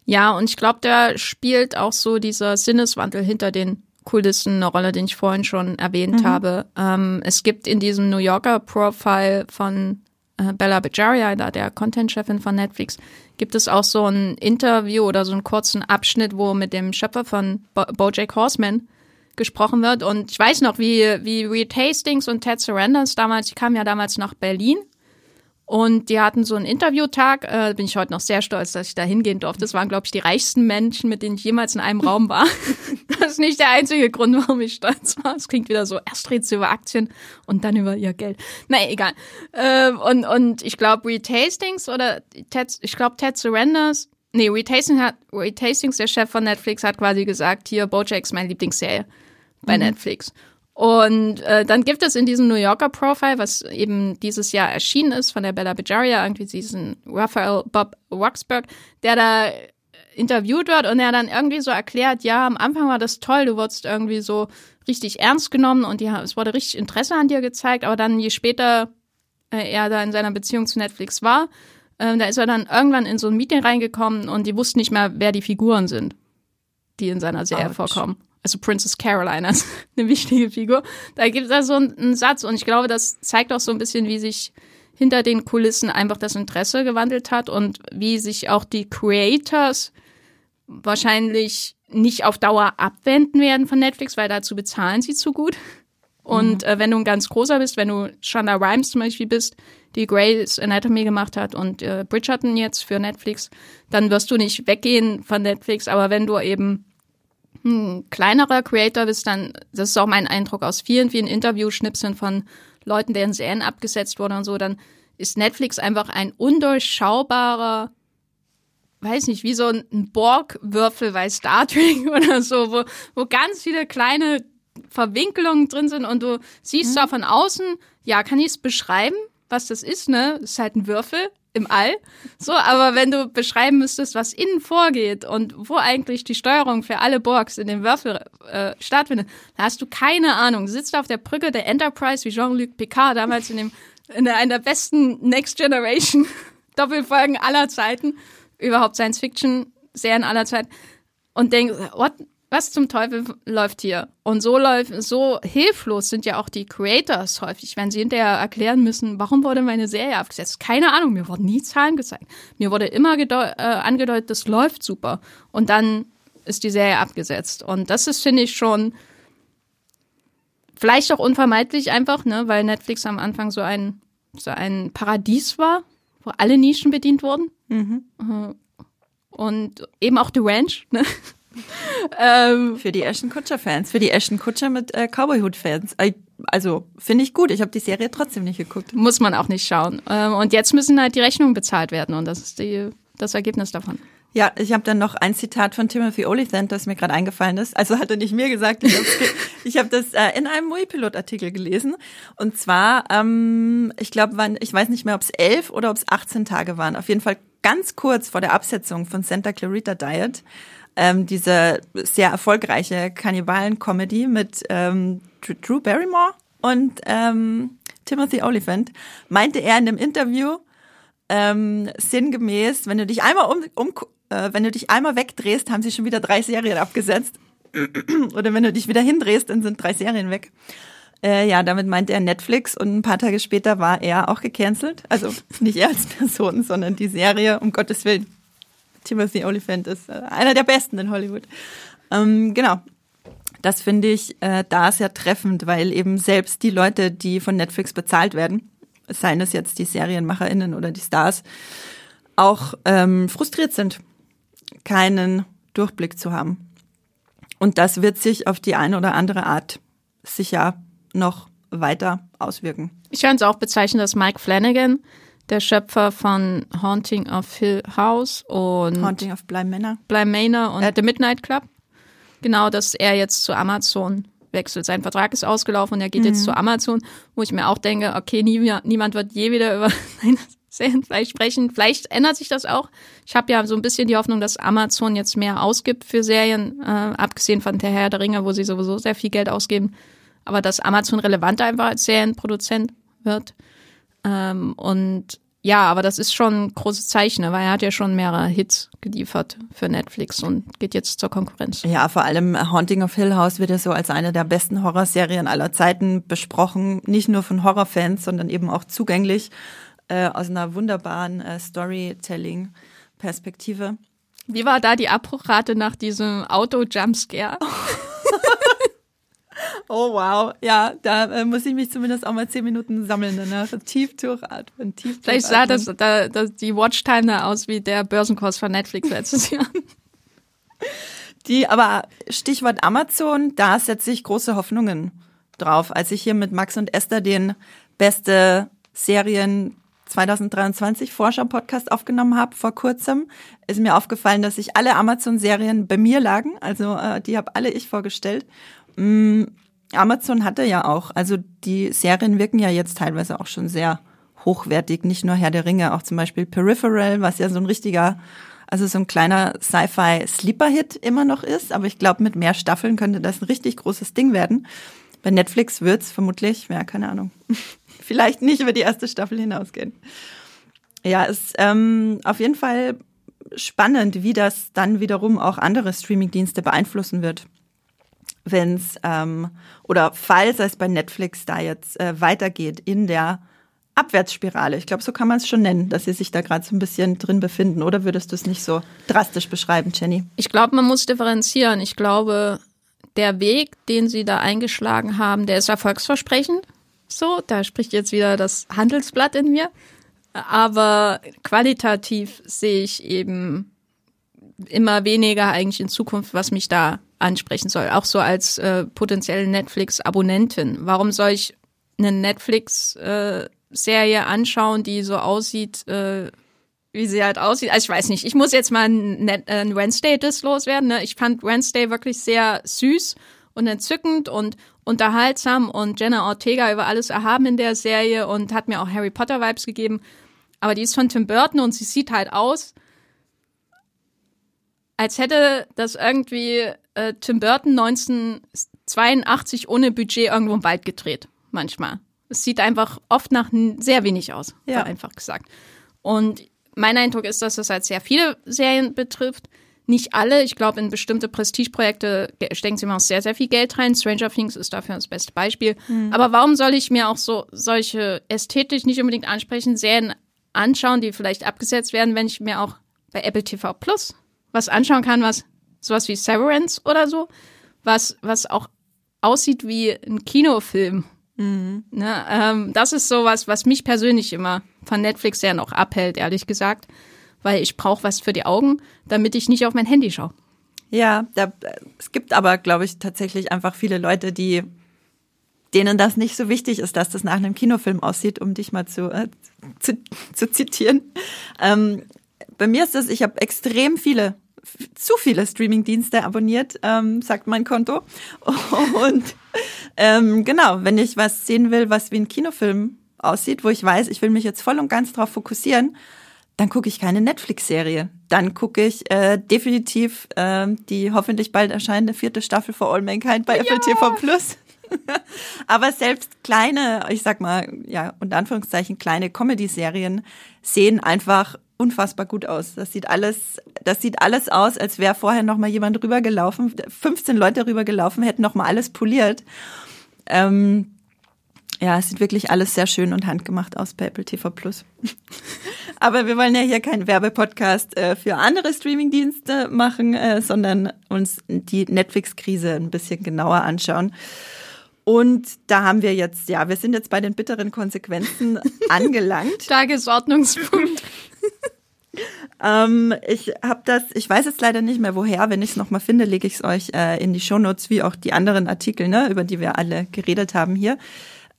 Ja, und ich glaube, da spielt auch so dieser Sinneswandel hinter den Kulissen eine Rolle, den ich vorhin schon erwähnt mhm. habe. Ähm, es gibt in diesem New Yorker Profile von äh, Bella Bajaria, da der Content-Chefin von Netflix, gibt es auch so ein Interview oder so einen kurzen Abschnitt, wo mit dem Schöpfer von Bo Bojack Horseman gesprochen wird. Und ich weiß noch, wie, wie Reed Hastings und Ted Surrenders damals, die kamen ja damals nach Berlin und die hatten so einen Interviewtag, äh, bin ich heute noch sehr stolz, dass ich da hingehen durfte. Das waren, glaube ich, die reichsten Menschen, mit denen ich jemals in einem Raum war. das ist nicht der einzige Grund, warum ich stolz war. Es klingt wieder so, erst redest du über Aktien und dann über ihr Geld. Naja, egal. Äh, und, und ich glaube, Reed Hastings oder Ted, ich glaube, Ted Surrenders, nee, Reed Hastings, hat, Reed Hastings, der Chef von Netflix, hat quasi gesagt, hier, Bojack ist meine Lieblingsserie bei mhm. Netflix. Und äh, dann gibt es in diesem New Yorker Profile, was eben dieses Jahr erschienen ist von der Bella Bejaria, irgendwie diesen Raphael Bob Roxburgh, der da interviewt wird und er dann irgendwie so erklärt, ja, am Anfang war das toll, du wurdest irgendwie so richtig ernst genommen und ja, es wurde richtig Interesse an dir gezeigt, aber dann je später äh, er da in seiner Beziehung zu Netflix war, äh, da ist er dann irgendwann in so ein Meeting reingekommen und die wussten nicht mehr, wer die Figuren sind, die in seiner Serie Ouch. vorkommen also Princess Caroline als eine wichtige Figur. Da gibt es da so einen Satz und ich glaube, das zeigt auch so ein bisschen, wie sich hinter den Kulissen einfach das Interesse gewandelt hat und wie sich auch die Creators wahrscheinlich nicht auf Dauer abwenden werden von Netflix, weil dazu bezahlen sie zu gut. Und mhm. äh, wenn du ein ganz großer bist, wenn du Shonda Rhimes zum Beispiel bist, die Grey's Anatomy gemacht hat und äh, Bridgerton jetzt für Netflix, dann wirst du nicht weggehen von Netflix. Aber wenn du eben ein kleinerer Creator bist, dann, das ist auch mein Eindruck aus vielen, vielen Interviewschnipseln von Leuten, deren Serien abgesetzt wurden und so, dann ist Netflix einfach ein undurchschaubarer, weiß nicht, wie so ein Borg-Würfel bei Star Trek oder so, wo, wo ganz viele kleine Verwinkelungen drin sind und du siehst mhm. zwar von außen, ja, kann ich es beschreiben, was das ist, ne? Das ist halt ein Würfel, im All. So, aber wenn du beschreiben müsstest, was innen vorgeht und wo eigentlich die Steuerung für alle Borgs in dem Würfel äh, stattfindet, da hast du keine Ahnung. Du sitzt auf der Brücke der Enterprise wie Jean-Luc Picard damals in dem in einer der besten Next Generation Doppelfolgen aller Zeiten, überhaupt Science Fiction Serien aller Zeiten und denkst, what was zum Teufel läuft hier? Und so läuft, so hilflos sind ja auch die Creators häufig, wenn sie hinterher erklären müssen, warum wurde meine Serie abgesetzt? Keine Ahnung, mir wurden nie Zahlen gezeigt. Mir wurde immer äh, angedeutet, das läuft super. Und dann ist die Serie abgesetzt. Und das ist, finde ich, schon vielleicht auch unvermeidlich einfach, ne, weil Netflix am Anfang so ein, so ein Paradies war, wo alle Nischen bedient wurden. Mhm. Äh, und eben auch The Ranch, ne? ähm, für die Ashton Kutscher-Fans, für die Ashton Kutscher mit äh, Cowboyhood-Fans. Also finde ich gut. Ich habe die Serie trotzdem nicht geguckt. Muss man auch nicht schauen. Ähm, und jetzt müssen halt die Rechnungen bezahlt werden und das ist die, das Ergebnis davon. Ja, ich habe dann noch ein Zitat von Timothy Olyphant, das mir gerade eingefallen ist. Also hat er nicht mir gesagt, ich habe hab das äh, in einem Moipilot-Artikel gelesen. Und zwar, ähm, ich glaube, ich weiß nicht mehr, ob es elf oder ob es 18 Tage waren. Auf jeden Fall ganz kurz vor der Absetzung von Santa Clarita Diet ähm, diese sehr erfolgreiche Kannibalen-Comedy mit ähm, Drew Barrymore und ähm, Timothy Oliphant, meinte er in dem Interview ähm, sinngemäß, wenn du dich einmal um, um äh, wenn du dich einmal wegdrehst, haben sie schon wieder drei Serien abgesetzt. Oder wenn du dich wieder hindrehst, dann sind drei Serien weg. Äh, ja, damit meinte er Netflix und ein paar Tage später war er auch gecancelt. Also nicht er als Person, sondern die Serie, um Gottes Willen. Timothy Oliphant ist äh, einer der besten in Hollywood. Ähm, genau. Das finde ich äh, da sehr treffend, weil eben selbst die Leute, die von Netflix bezahlt werden, seien es jetzt die SerienmacherInnen oder die Stars, auch ähm, frustriert sind, keinen Durchblick zu haben. Und das wird sich auf die eine oder andere Art sicher noch weiter auswirken. Ich kann es auch bezeichnen, dass Mike Flanagan der Schöpfer von Haunting of Hill House und Haunting of Bly Manor. Bly Manor und äh, The Midnight Club. Genau, dass er jetzt zu Amazon wechselt. Sein Vertrag ist ausgelaufen und er geht mhm. jetzt zu Amazon, wo ich mir auch denke, okay, nie, niemand wird je wieder über seine Serien vielleicht sprechen. Vielleicht ändert sich das auch. Ich habe ja so ein bisschen die Hoffnung, dass Amazon jetzt mehr ausgibt für Serien, äh, abgesehen von Der Herr der Ringe, wo sie sowieso sehr viel Geld ausgeben. Aber dass Amazon relevanter einfach als Serienproduzent wird. Ähm, und ja, aber das ist schon ein großes Zeichen, ne, weil er hat ja schon mehrere Hits geliefert für Netflix und geht jetzt zur Konkurrenz. Ja, vor allem Haunting of Hill House wird ja so als eine der besten Horrorserien aller Zeiten besprochen. Nicht nur von Horrorfans, sondern eben auch zugänglich äh, aus einer wunderbaren äh, Storytelling-Perspektive. Wie war da die Abbruchrate nach diesem Auto-Jumpscare? Oh wow, ja, da äh, muss ich mich zumindest auch mal zehn Minuten sammeln danach. Tief durchatmen, tief Vielleicht sah das, da, das die Watchtime da aus wie der Börsenkurs von Netflix letztes Jahr. Die, aber Stichwort Amazon, da setze ich große Hoffnungen drauf. Als ich hier mit Max und Esther den beste Serien 2023 Forscher-Podcast aufgenommen habe vor kurzem, ist mir aufgefallen, dass sich alle Amazon-Serien bei mir lagen. Also äh, die habe alle ich vorgestellt. Mm, Amazon hatte ja auch, also die Serien wirken ja jetzt teilweise auch schon sehr hochwertig, nicht nur Herr der Ringe, auch zum Beispiel Peripheral, was ja so ein richtiger, also so ein kleiner Sci-Fi-Sleeper-Hit immer noch ist, aber ich glaube, mit mehr Staffeln könnte das ein richtig großes Ding werden. Bei Netflix wird's vermutlich, ja, keine Ahnung, vielleicht nicht über die erste Staffel hinausgehen. Ja, ist ähm, auf jeden Fall spannend, wie das dann wiederum auch andere Streamingdienste beeinflussen wird wenn es ähm, oder falls es bei Netflix da jetzt äh, weitergeht in der Abwärtsspirale. Ich glaube, so kann man es schon nennen, dass sie sich da gerade so ein bisschen drin befinden. Oder würdest du es nicht so drastisch beschreiben, Jenny? Ich glaube, man muss differenzieren. Ich glaube, der Weg, den sie da eingeschlagen haben, der ist erfolgsversprechend. So, da spricht jetzt wieder das Handelsblatt in mir. Aber qualitativ sehe ich eben immer weniger eigentlich in Zukunft, was mich da ansprechen soll, auch so als äh, potenzielle Netflix-Abonnentin. Warum soll ich eine Netflix-Serie äh, anschauen, die so aussieht, äh, wie sie halt aussieht? Also ich weiß nicht, ich muss jetzt mal ein, ein Wednesday-Diss loswerden. Ne? Ich fand Wednesday wirklich sehr süß und entzückend und unterhaltsam und Jenna Ortega über alles erhaben in der Serie und hat mir auch Harry Potter-Vibes gegeben. Aber die ist von Tim Burton und sie sieht halt aus, als hätte das irgendwie äh, Tim Burton 1982 ohne Budget irgendwo im Wald gedreht. Manchmal. Es sieht einfach oft nach sehr wenig aus, ja. einfach gesagt. Und mein Eindruck ist, dass das halt sehr viele Serien betrifft. Nicht alle. Ich glaube, in bestimmte Prestigeprojekte stecken sie immer auch sehr, sehr viel Geld rein. Stranger Things ist dafür das beste Beispiel. Mhm. Aber warum soll ich mir auch so solche ästhetisch nicht unbedingt ansprechenden Serien anschauen, die vielleicht abgesetzt werden, wenn ich mir auch bei Apple TV Plus was anschauen kann, was sowas wie Severance oder so, was, was auch aussieht wie ein Kinofilm. Mhm. Ne, ähm, das ist sowas, was mich persönlich immer von Netflix sehr noch abhält, ehrlich gesagt, weil ich brauche was für die Augen, damit ich nicht auf mein Handy schaue. Ja, da, es gibt aber, glaube ich, tatsächlich einfach viele Leute, die denen das nicht so wichtig ist, dass das nach einem Kinofilm aussieht, um dich mal zu, äh, zu, zu zitieren. Ähm, bei mir ist es, ich habe extrem viele zu viele Streamingdienste abonniert, ähm, sagt mein Konto. Und ähm, genau, wenn ich was sehen will, was wie ein Kinofilm aussieht, wo ich weiß, ich will mich jetzt voll und ganz drauf fokussieren, dann gucke ich keine Netflix-Serie. Dann gucke ich äh, definitiv äh, die hoffentlich bald erscheinende vierte Staffel for All Mankind bei ja. Apple TV Plus. Aber selbst kleine, ich sag mal, ja, unter Anführungszeichen kleine Comedy-Serien sehen einfach unfassbar gut aus. Das sieht alles, das sieht alles aus, als wäre vorher noch mal jemand rübergelaufen, 15 Leute rübergelaufen, hätten noch mal alles poliert. Ähm, ja, es sieht wirklich alles sehr schön und handgemacht aus bei Apple TV Plus. Aber wir wollen ja hier keinen Werbepodcast äh, für andere Streamingdienste machen, äh, sondern uns die Netflix-Krise ein bisschen genauer anschauen. Und da haben wir jetzt, ja, wir sind jetzt bei den bitteren Konsequenzen angelangt. Tagesordnungspunkt. Ähm, ich habe das, ich weiß jetzt leider nicht mehr woher. Wenn ich es nochmal finde, lege ich es euch äh, in die Shownotes, wie auch die anderen Artikel, ne, über die wir alle geredet haben hier.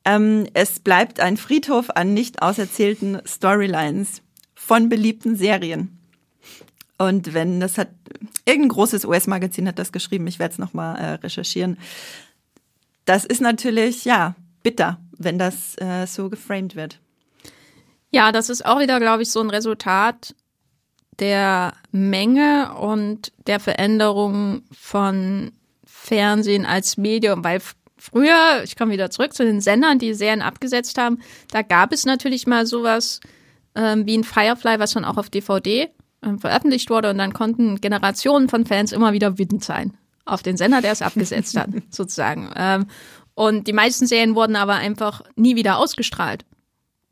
Ähm, es bleibt ein Friedhof an nicht auserzählten Storylines von beliebten Serien. Und wenn das hat, irgendein großes US-Magazin hat das geschrieben, ich werde es nochmal äh, recherchieren. Das ist natürlich, ja, bitter, wenn das äh, so geframed wird. Ja, das ist auch wieder, glaube ich, so ein Resultat der Menge und der Veränderung von Fernsehen als Medium, weil früher, ich komme wieder zurück zu den Sendern, die Serien abgesetzt haben, da gab es natürlich mal sowas ähm, wie ein Firefly, was dann auch auf DVD ähm, veröffentlicht wurde. Und dann konnten Generationen von Fans immer wieder wütend sein auf den Sender, der es abgesetzt hat, sozusagen. Ähm, und die meisten Serien wurden aber einfach nie wieder ausgestrahlt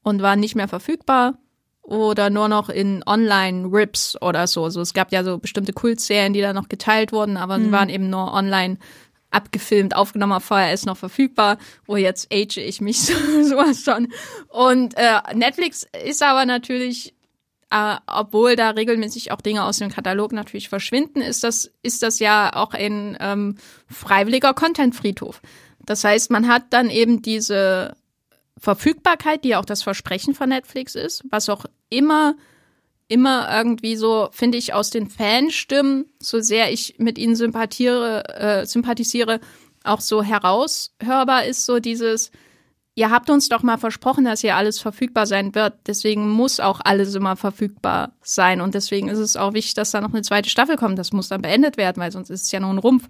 und waren nicht mehr verfügbar oder nur noch in Online-Rips oder so. Also es gab ja so bestimmte Kultserien, die da noch geteilt wurden, aber mhm. sie waren eben nur online abgefilmt, aufgenommen auf VHS noch verfügbar, wo jetzt age ich mich so, sowas schon. Und äh, Netflix ist aber natürlich, äh, obwohl da regelmäßig auch Dinge aus dem Katalog natürlich verschwinden, ist das, ist das ja auch ein ähm, freiwilliger Content-Friedhof. Das heißt, man hat dann eben diese Verfügbarkeit, die auch das Versprechen von Netflix ist, was auch immer immer irgendwie so, finde ich, aus den Fanstimmen, so sehr ich mit ihnen sympathiere, äh, sympathisiere, auch so heraushörbar ist, so dieses, ihr habt uns doch mal versprochen, dass hier alles verfügbar sein wird. Deswegen muss auch alles immer verfügbar sein. Und deswegen ist es auch wichtig, dass da noch eine zweite Staffel kommt. Das muss dann beendet werden, weil sonst ist es ja nur ein Rumpf.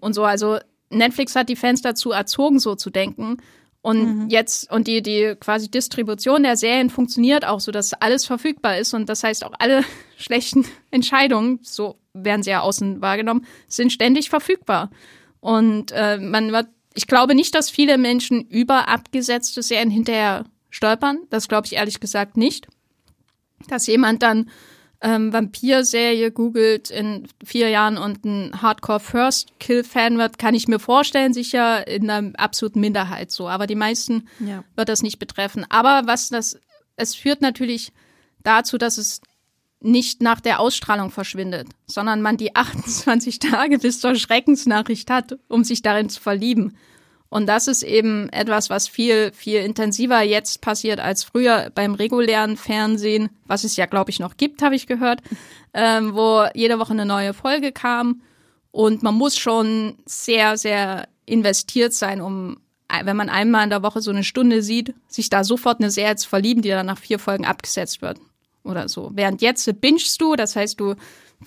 Und so, also Netflix hat die Fans dazu erzogen, so zu denken. Und mhm. jetzt, und die, die quasi Distribution der Serien funktioniert auch so, dass alles verfügbar ist. Und das heißt, auch alle schlechten Entscheidungen, so werden sie ja außen wahrgenommen, sind ständig verfügbar. Und äh, man wird, ich glaube nicht, dass viele Menschen über abgesetzte Serien hinterher stolpern. Das glaube ich ehrlich gesagt nicht. Dass jemand dann ähm, Vampir-Serie googelt in vier Jahren und ein Hardcore-First-Kill-Fan wird, kann ich mir vorstellen, sicher in einer absoluten Minderheit so. Aber die meisten ja. wird das nicht betreffen. Aber was das, es führt natürlich dazu, dass es nicht nach der Ausstrahlung verschwindet, sondern man die 28 Tage bis zur Schreckensnachricht hat, um sich darin zu verlieben. Und das ist eben etwas, was viel, viel intensiver jetzt passiert als früher beim regulären Fernsehen, was es ja, glaube ich, noch gibt, habe ich gehört, ähm, wo jede Woche eine neue Folge kam. Und man muss schon sehr, sehr investiert sein, um, wenn man einmal in der Woche so eine Stunde sieht, sich da sofort eine Serie zu verlieben, die dann nach vier Folgen abgesetzt wird. Oder so. Während jetzt bingst du, das heißt, du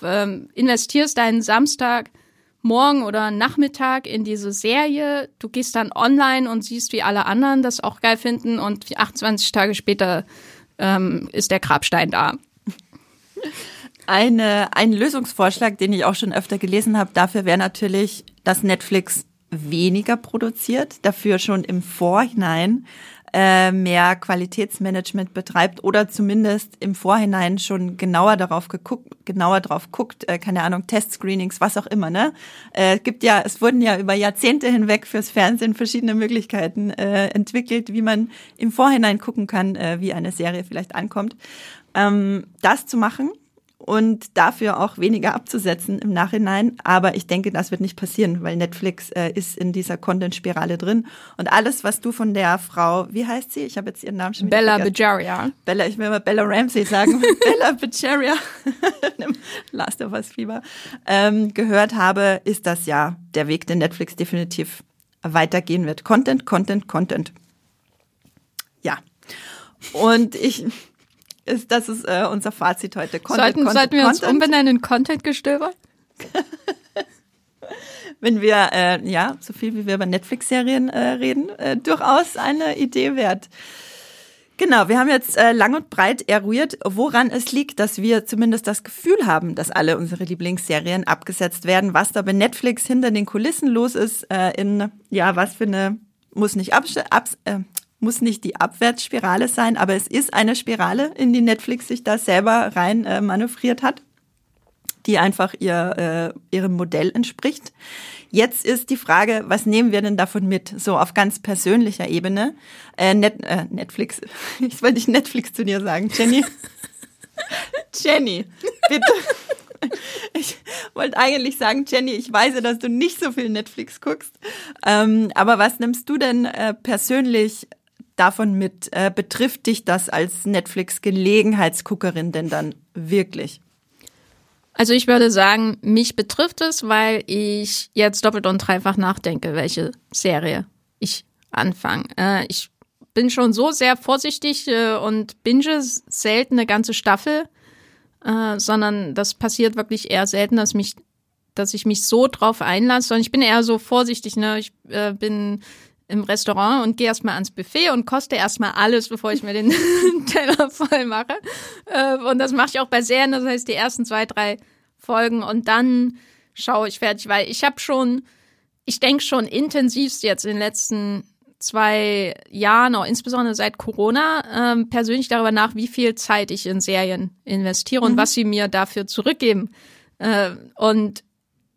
ähm, investierst deinen Samstag morgen oder Nachmittag in diese Serie. Du gehst dann online und siehst, wie alle anderen das auch geil finden und 28 Tage später ähm, ist der Grabstein da. Eine, ein Lösungsvorschlag, den ich auch schon öfter gelesen habe, dafür wäre natürlich, dass Netflix weniger produziert, dafür schon im Vorhinein äh, mehr Qualitätsmanagement betreibt oder zumindest im Vorhinein schon genauer darauf geguckt, genauer drauf guckt, äh, keine Ahnung, Testscreenings, was auch immer, ne? Äh, gibt ja, es wurden ja über Jahrzehnte hinweg fürs Fernsehen verschiedene Möglichkeiten äh, entwickelt, wie man im Vorhinein gucken kann, äh, wie eine Serie vielleicht ankommt. Ähm, das zu machen und dafür auch weniger abzusetzen im Nachhinein. Aber ich denke, das wird nicht passieren, weil Netflix äh, ist in dieser Content-Spirale drin. Und alles, was du von der Frau, wie heißt sie? Ich habe jetzt ihren Namen schon Bella Bajaria. Bella, ich will immer Bella Ramsey sagen. Bella Bajaria, Last of Us Fieber, ähm, gehört habe, ist das ja der Weg, den Netflix definitiv weitergehen wird. Content, Content, Content. Ja. Und ich, ist, das ist äh, unser Fazit heute. Content, sollten, Content, sollten wir Content. uns umbenennen in Content-Gestöber? Wenn wir, äh, ja, so viel wie wir über Netflix-Serien äh, reden, äh, durchaus eine Idee wert. Genau, wir haben jetzt äh, lang und breit eruiert, woran es liegt, dass wir zumindest das Gefühl haben, dass alle unsere Lieblingsserien abgesetzt werden, was da bei Netflix hinter den Kulissen los ist, äh, in, ja, was für eine, muss nicht abs abs äh, muss nicht die Abwärtsspirale sein, aber es ist eine Spirale, in die Netflix sich da selber rein äh, manövriert hat, die einfach ihr, äh, ihrem Modell entspricht. Jetzt ist die Frage, was nehmen wir denn davon mit, so auf ganz persönlicher Ebene? Äh, Net, äh, Netflix, ich wollte nicht Netflix zu dir sagen, Jenny. Jenny, bitte. ich wollte eigentlich sagen, Jenny, ich weiß, dass du nicht so viel Netflix guckst. Ähm, aber was nimmst du denn äh, persönlich davon mit? Äh, betrifft dich das als Netflix-Gelegenheitsguckerin denn dann wirklich? Also ich würde sagen, mich betrifft es, weil ich jetzt doppelt und dreifach nachdenke, welche Serie ich anfange. Äh, ich bin schon so sehr vorsichtig äh, und binge selten eine ganze Staffel, äh, sondern das passiert wirklich eher selten, dass mich dass ich mich so drauf einlasse. Und ich bin eher so vorsichtig, ne? Ich äh, bin im Restaurant und gehe erstmal ans Buffet und koste erstmal alles, bevor ich mir den Teller voll mache. Äh, und das mache ich auch bei Serien, das heißt die ersten zwei, drei Folgen und dann schaue ich fertig, weil ich habe schon, ich denke schon intensivst jetzt in den letzten zwei Jahren, auch insbesondere seit Corona, ähm, persönlich darüber nach, wie viel Zeit ich in Serien investiere mhm. und was sie mir dafür zurückgeben. Äh, und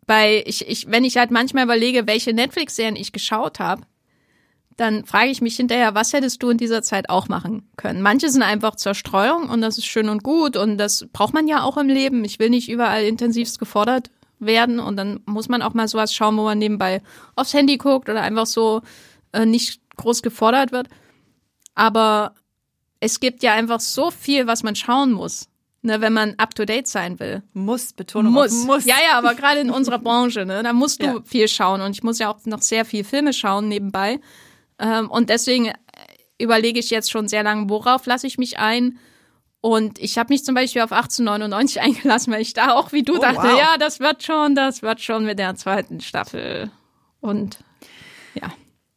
bei, ich, ich, wenn ich halt manchmal überlege, welche Netflix-Serien ich geschaut habe, dann frage ich mich hinterher, was hättest du in dieser Zeit auch machen können? Manche sind einfach Zerstreuung und das ist schön und gut und das braucht man ja auch im Leben. Ich will nicht überall intensivst gefordert werden und dann muss man auch mal sowas schauen, wo man nebenbei aufs Handy guckt oder einfach so äh, nicht groß gefordert wird. Aber es gibt ja einfach so viel, was man schauen muss. Ne, wenn man up to date sein will. Muss, Betonung muss. muss. Ja, ja, aber gerade in unserer Branche, ne, da musst du ja. viel schauen und ich muss ja auch noch sehr viel Filme schauen nebenbei. Ähm, und deswegen überlege ich jetzt schon sehr lange, worauf lasse ich mich ein. Und ich habe mich zum Beispiel auf 1899 eingelassen, weil ich da auch wie du oh, dachte, wow. ja, das wird schon, das wird schon mit der zweiten Staffel. Und ja.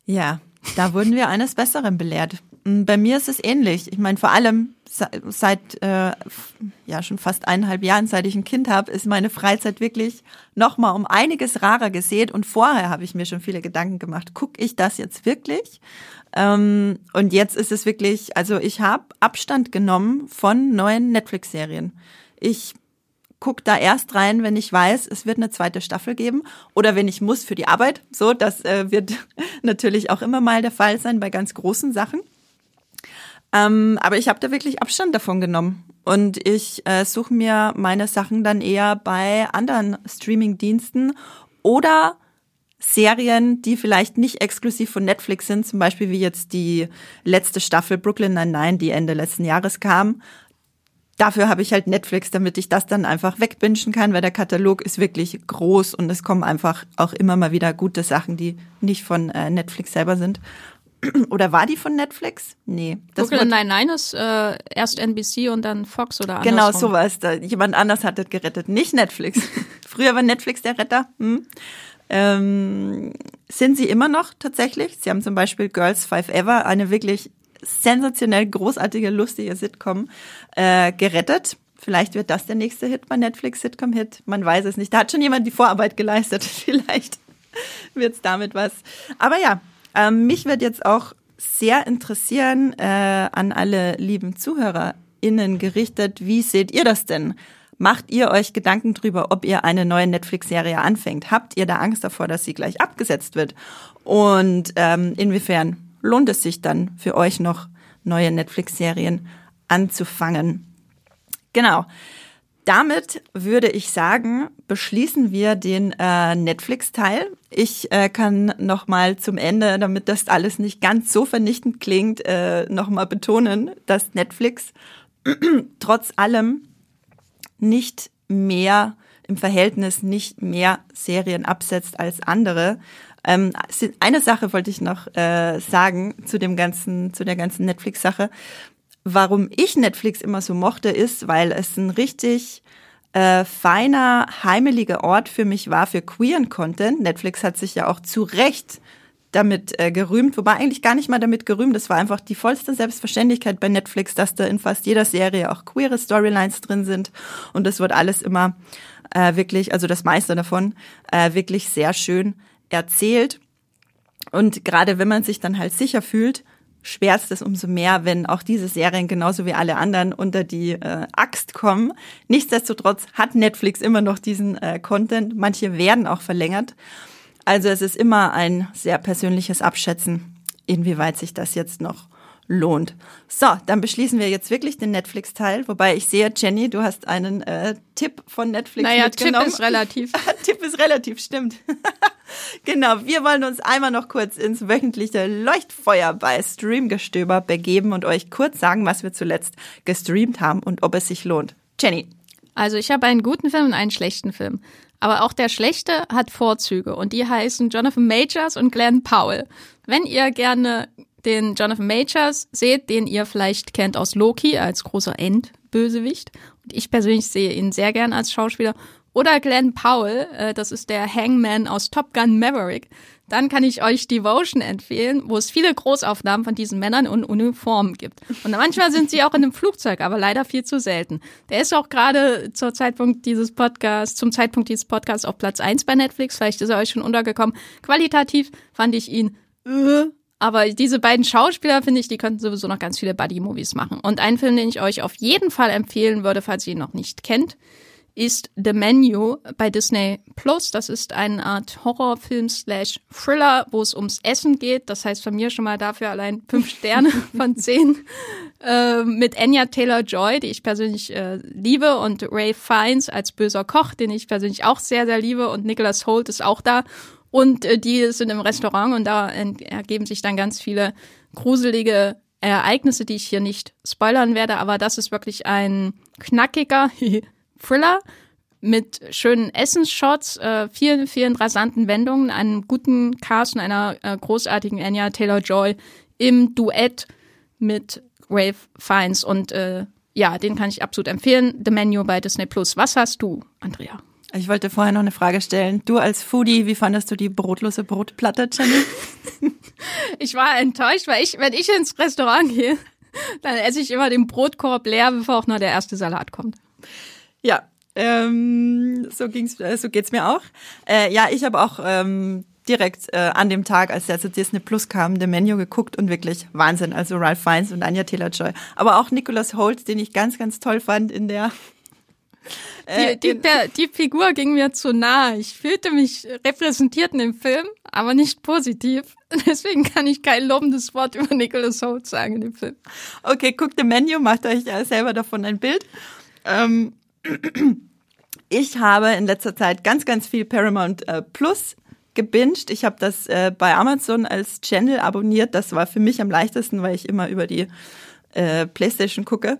Ja, da wurden wir eines Besseren belehrt. Mm, bei mir ist es ähnlich. Ich meine, vor allem seit äh, ja schon fast eineinhalb Jahren, seit ich ein Kind habe, ist meine Freizeit wirklich nochmal um einiges rarer gesät. Und vorher habe ich mir schon viele Gedanken gemacht, gucke ich das jetzt wirklich? Ähm, und jetzt ist es wirklich, also ich habe Abstand genommen von neuen Netflix-Serien. Ich guck da erst rein, wenn ich weiß, es wird eine zweite Staffel geben oder wenn ich muss für die Arbeit. So, das äh, wird natürlich auch immer mal der Fall sein bei ganz großen Sachen. Ähm, aber ich habe da wirklich Abstand davon genommen. Und ich äh, suche mir meine Sachen dann eher bei anderen Streaming-Diensten oder Serien, die vielleicht nicht exklusiv von Netflix sind, zum Beispiel wie jetzt die letzte Staffel Brooklyn Nine-Nine, die Ende letzten Jahres kam. Dafür habe ich halt Netflix, damit ich das dann einfach wegbingen kann, weil der Katalog ist wirklich groß und es kommen einfach auch immer mal wieder gute Sachen, die nicht von äh, Netflix selber sind. Oder war die von Netflix? Nee. Das Brooklyn nein, nein ist äh, erst NBC und dann Fox oder andersrum. Genau, sowas. Da, jemand anders hat das gerettet, nicht Netflix. Früher war Netflix der Retter. Hm. Ähm, sind sie immer noch tatsächlich? Sie haben zum Beispiel Girls Five Ever, eine wirklich sensationell großartige, lustige Sitcom, äh, gerettet. Vielleicht wird das der nächste Hit bei Netflix, Sitcom-Hit. Man weiß es nicht. Da hat schon jemand die Vorarbeit geleistet. Vielleicht wird es damit was. Aber ja, ähm, mich wird jetzt auch sehr interessieren äh, an alle lieben ZuhörerInnen gerichtet. Wie seht ihr das denn? Macht ihr euch Gedanken drüber, ob ihr eine neue Netflix-Serie anfängt? Habt ihr da Angst davor, dass sie gleich abgesetzt wird? Und ähm, inwiefern lohnt es sich dann für euch noch, neue Netflix-Serien anzufangen? Genau. Damit würde ich sagen, beschließen wir den äh, Netflix-Teil. Ich äh, kann noch mal zum Ende, damit das alles nicht ganz so vernichtend klingt, äh, noch mal betonen, dass Netflix trotz allem nicht mehr im Verhältnis nicht mehr Serien absetzt als andere. Ähm, eine Sache wollte ich noch äh, sagen zu dem ganzen, zu der ganzen Netflix-Sache warum ich Netflix immer so mochte, ist, weil es ein richtig äh, feiner, heimeliger Ort für mich war für queeren Content. Netflix hat sich ja auch zu Recht damit äh, gerühmt, wobei eigentlich gar nicht mal damit gerühmt. Das war einfach die vollste Selbstverständlichkeit bei Netflix, dass da in fast jeder Serie auch queere Storylines drin sind. Und das wird alles immer äh, wirklich, also das meiste davon, äh, wirklich sehr schön erzählt. Und gerade wenn man sich dann halt sicher fühlt, schwärzt es umso mehr, wenn auch diese Serien genauso wie alle anderen unter die äh, Axt kommen. Nichtsdestotrotz hat Netflix immer noch diesen äh, Content. Manche werden auch verlängert. Also es ist immer ein sehr persönliches Abschätzen, inwieweit sich das jetzt noch lohnt. So, dann beschließen wir jetzt wirklich den Netflix-Teil, wobei ich sehe, Jenny, du hast einen äh, Tipp von Netflix naja, mitgenommen. Tipp ist relativ. Tipp ist relativ, stimmt. genau, wir wollen uns einmal noch kurz ins wöchentliche Leuchtfeuer bei Streamgestöber begeben und euch kurz sagen, was wir zuletzt gestreamt haben und ob es sich lohnt. Jenny. Also ich habe einen guten Film und einen schlechten Film. Aber auch der schlechte hat Vorzüge und die heißen Jonathan Majors und Glenn Powell. Wenn ihr gerne den Jonathan Majors seht, den ihr vielleicht kennt aus Loki als großer Endbösewicht. Und ich persönlich sehe ihn sehr gern als Schauspieler. Oder Glenn Powell, äh, das ist der Hangman aus Top Gun Maverick. Dann kann ich euch Devotion empfehlen, wo es viele Großaufnahmen von diesen Männern in Uniformen gibt. Und manchmal sind sie auch in einem Flugzeug, aber leider viel zu selten. Der ist auch gerade zur Zeitpunkt dieses Podcasts, zum Zeitpunkt dieses Podcasts auf Platz eins bei Netflix. Vielleicht ist er euch schon untergekommen. Qualitativ fand ich ihn äh, aber diese beiden Schauspieler, finde ich, die könnten sowieso noch ganz viele Buddy-Movies machen. Und ein Film, den ich euch auf jeden Fall empfehlen würde, falls ihr ihn noch nicht kennt, ist The Menu bei Disney Plus. Das ist eine Art Horrorfilm slash Thriller, wo es ums Essen geht. Das heißt von mir schon mal dafür allein fünf Sterne von zehn. Äh, mit Anya Taylor-Joy, die ich persönlich äh, liebe, und Ray Fiennes als böser Koch, den ich persönlich auch sehr, sehr liebe. Und Nicholas Holt ist auch da. Und äh, die sind im Restaurant und da ergeben sich dann ganz viele gruselige Ereignisse, die ich hier nicht spoilern werde. Aber das ist wirklich ein knackiger Thriller mit schönen Essensshots, äh, vielen, vielen rasanten Wendungen, einem guten Cast und einer äh, großartigen Anya Taylor-Joy im Duett mit Rave Fiennes. Und äh, ja, den kann ich absolut empfehlen. The Menu bei Disney Plus. Was hast du, Andrea? Ich wollte vorher noch eine Frage stellen. Du als Foodie, wie fandest du die brotlose Brotplatte, Jenny? ich war enttäuscht, weil ich, wenn ich ins Restaurant gehe, dann esse ich immer den Brotkorb leer, bevor auch nur der erste Salat kommt. Ja, ähm, so ging's, äh, so geht's mir auch. Äh, ja, ich habe auch ähm, direkt äh, an dem Tag, als der zu Disney Plus kam, dem Menu geguckt und wirklich Wahnsinn. Also Ralph Fiennes und Anya Taylor-Joy. Aber auch Nicholas Holt, den ich ganz, ganz toll fand in der die, äh, die, der, die Figur ging mir zu nah. Ich fühlte mich repräsentiert in dem Film, aber nicht positiv. Deswegen kann ich kein lobendes Wort über Nicholas Holt sagen in dem Film. Okay, guckt im Menü, macht euch selber davon ein Bild. Ähm, ich habe in letzter Zeit ganz, ganz viel Paramount äh, Plus gebinged. Ich habe das äh, bei Amazon als Channel abonniert. Das war für mich am leichtesten, weil ich immer über die äh, PlayStation gucke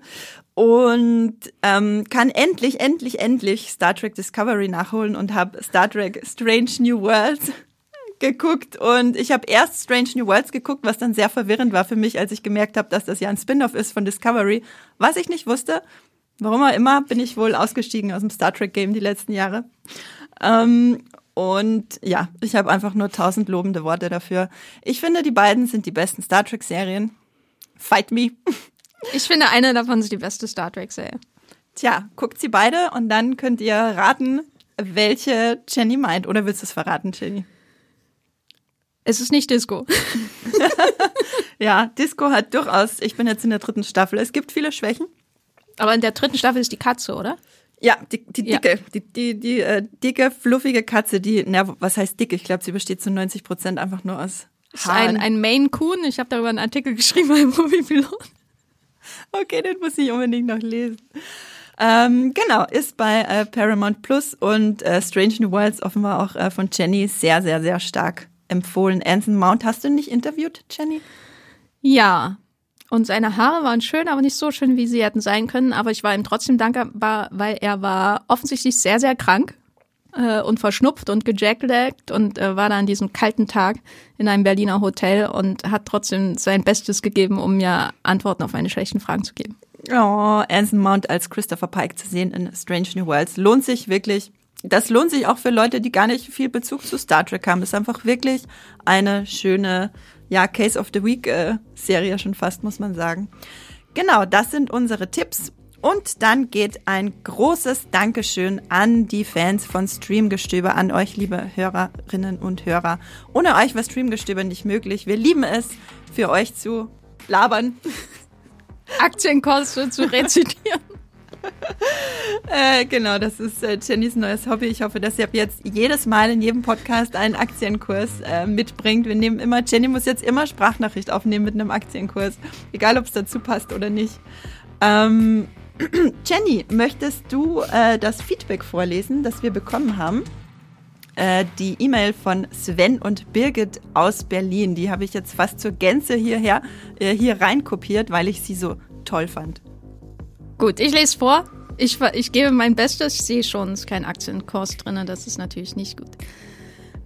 und ähm, kann endlich, endlich, endlich Star Trek Discovery nachholen und habe Star Trek Strange New Worlds geguckt und ich habe erst Strange New Worlds geguckt, was dann sehr verwirrend war für mich, als ich gemerkt habe, dass das ja ein Spin-off ist von Discovery, was ich nicht wusste. Warum auch immer bin ich wohl ausgestiegen aus dem Star Trek Game die letzten Jahre. Ähm, und ja, ich habe einfach nur tausend lobende Worte dafür. Ich finde, die beiden sind die besten Star Trek Serien. Fight me. Ich finde, eine davon ist die beste Star Trek-Serie. Tja, guckt sie beide und dann könnt ihr raten, welche Jenny meint. Oder willst du es verraten, Jenny? Es ist nicht Disco. ja, Disco hat durchaus, ich bin jetzt in der dritten Staffel, es gibt viele Schwächen. Aber in der dritten Staffel ist die Katze, oder? Ja, die, die dicke, ja. die, die, die äh, dicke, fluffige Katze, die, na, was heißt dick? Ich glaube, sie besteht zu 90 Prozent einfach nur aus Haaren. Ein, ein Maine Coon. Ich habe darüber einen Artikel geschrieben beim Movie Pilot. Okay, den muss ich unbedingt noch lesen. Ähm, genau, ist bei äh, Paramount Plus und äh, Strange New Worlds offenbar auch äh, von Jenny sehr, sehr, sehr stark empfohlen. Anson Mount, hast du nicht interviewt, Jenny? Ja. Und seine Haare waren schön, aber nicht so schön, wie sie hätten sein können. Aber ich war ihm trotzdem dankbar, weil er war offensichtlich sehr, sehr krank äh, und verschnupft und gejackleggt und äh, war da an diesem kalten Tag in einem Berliner Hotel und hat trotzdem sein Bestes gegeben, um mir Antworten auf meine schlechten Fragen zu geben. Oh, Anson Mount als Christopher Pike zu sehen in Strange New Worlds lohnt sich wirklich. Das lohnt sich auch für Leute, die gar nicht viel Bezug zu Star Trek haben. ist einfach wirklich eine schöne, ja, Case of the Week äh, Serie schon fast, muss man sagen. Genau, das sind unsere Tipps. Und dann geht ein großes Dankeschön an die Fans von Streamgestöber, an euch, liebe Hörerinnen und Hörer. Ohne euch wäre Streamgestöber nicht möglich. Wir lieben es, für euch zu labern. Aktienkurse zu rezitieren. äh, genau, das ist äh, Jennys neues Hobby. Ich hoffe, dass sie ab jetzt jedes Mal in jedem Podcast einen Aktienkurs äh, mitbringt. Wir nehmen immer, Jenny muss jetzt immer Sprachnachricht aufnehmen mit einem Aktienkurs, egal ob es dazu passt oder nicht. Ähm, Jenny, möchtest du äh, das Feedback vorlesen, das wir bekommen haben? Äh, die E-Mail von Sven und Birgit aus Berlin, die habe ich jetzt fast zur Gänze hierher äh, hier reinkopiert, weil ich sie so toll fand. Gut, ich lese vor. Ich, ich gebe mein Bestes. Ich sehe schon, es ist kein Aktienkurs drin. Das ist natürlich nicht gut.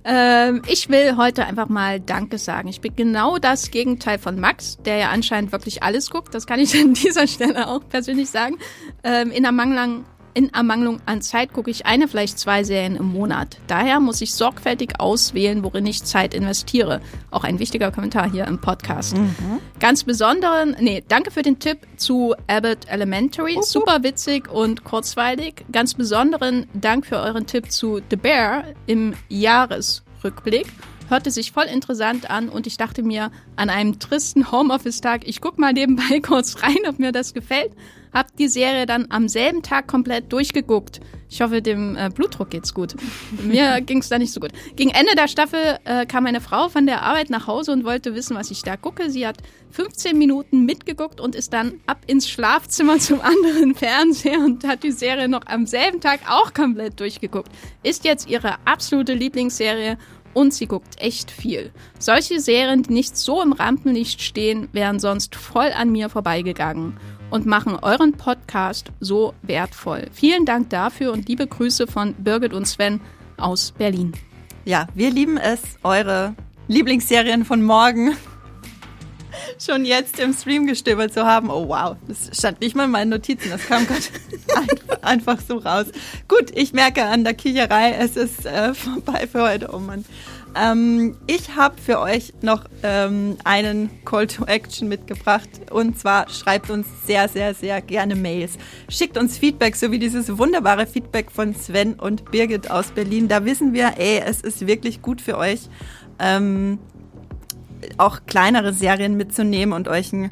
Ähm, ich will heute einfach mal Danke sagen. Ich bin genau das Gegenteil von Max, der ja anscheinend wirklich alles guckt. Das kann ich an dieser Stelle auch persönlich sagen. Ähm, in Ermangelung, in Ermangelung an Zeit gucke ich eine, vielleicht zwei Serien im Monat. Daher muss ich sorgfältig auswählen, worin ich Zeit investiere. Auch ein wichtiger Kommentar hier im Podcast. Mhm. Ganz besonderen, nee, danke für den Tipp zu Abbott Elementary. Uh Super witzig und kurzweilig. Ganz besonderen Dank für euren Tipp zu The Bear im Jahresrückblick hörte sich voll interessant an und ich dachte mir an einem tristen Homeoffice-Tag, ich guck mal nebenbei kurz rein, ob mir das gefällt. Hab die Serie dann am selben Tag komplett durchgeguckt. Ich hoffe, dem äh, Blutdruck geht's gut. Mir ging's da nicht so gut. Gegen Ende der Staffel äh, kam meine Frau von der Arbeit nach Hause und wollte wissen, was ich da gucke. Sie hat 15 Minuten mitgeguckt und ist dann ab ins Schlafzimmer zum anderen Fernseher und hat die Serie noch am selben Tag auch komplett durchgeguckt. Ist jetzt ihre absolute Lieblingsserie und sie guckt echt viel. Solche Serien, die nicht so im Rampenlicht stehen, wären sonst voll an mir vorbeigegangen und machen euren Podcast so wertvoll. Vielen Dank dafür und liebe Grüße von Birgit und Sven aus Berlin. Ja, wir lieben es, eure Lieblingsserien von morgen schon jetzt im Stream gestöbert zu haben. Oh wow, das stand nicht mal in meinen Notizen, das kam gerade einfach so raus. Gut, ich merke an der Kicherei, es ist äh, vorbei für heute. Oh Mann. Ähm, ich habe für euch noch ähm, einen Call to Action mitgebracht. Und zwar schreibt uns sehr, sehr, sehr gerne Mails. Schickt uns Feedback, so wie dieses wunderbare Feedback von Sven und Birgit aus Berlin. Da wissen wir, ey, es ist wirklich gut für euch. Ähm, auch kleinere Serien mitzunehmen und euch einen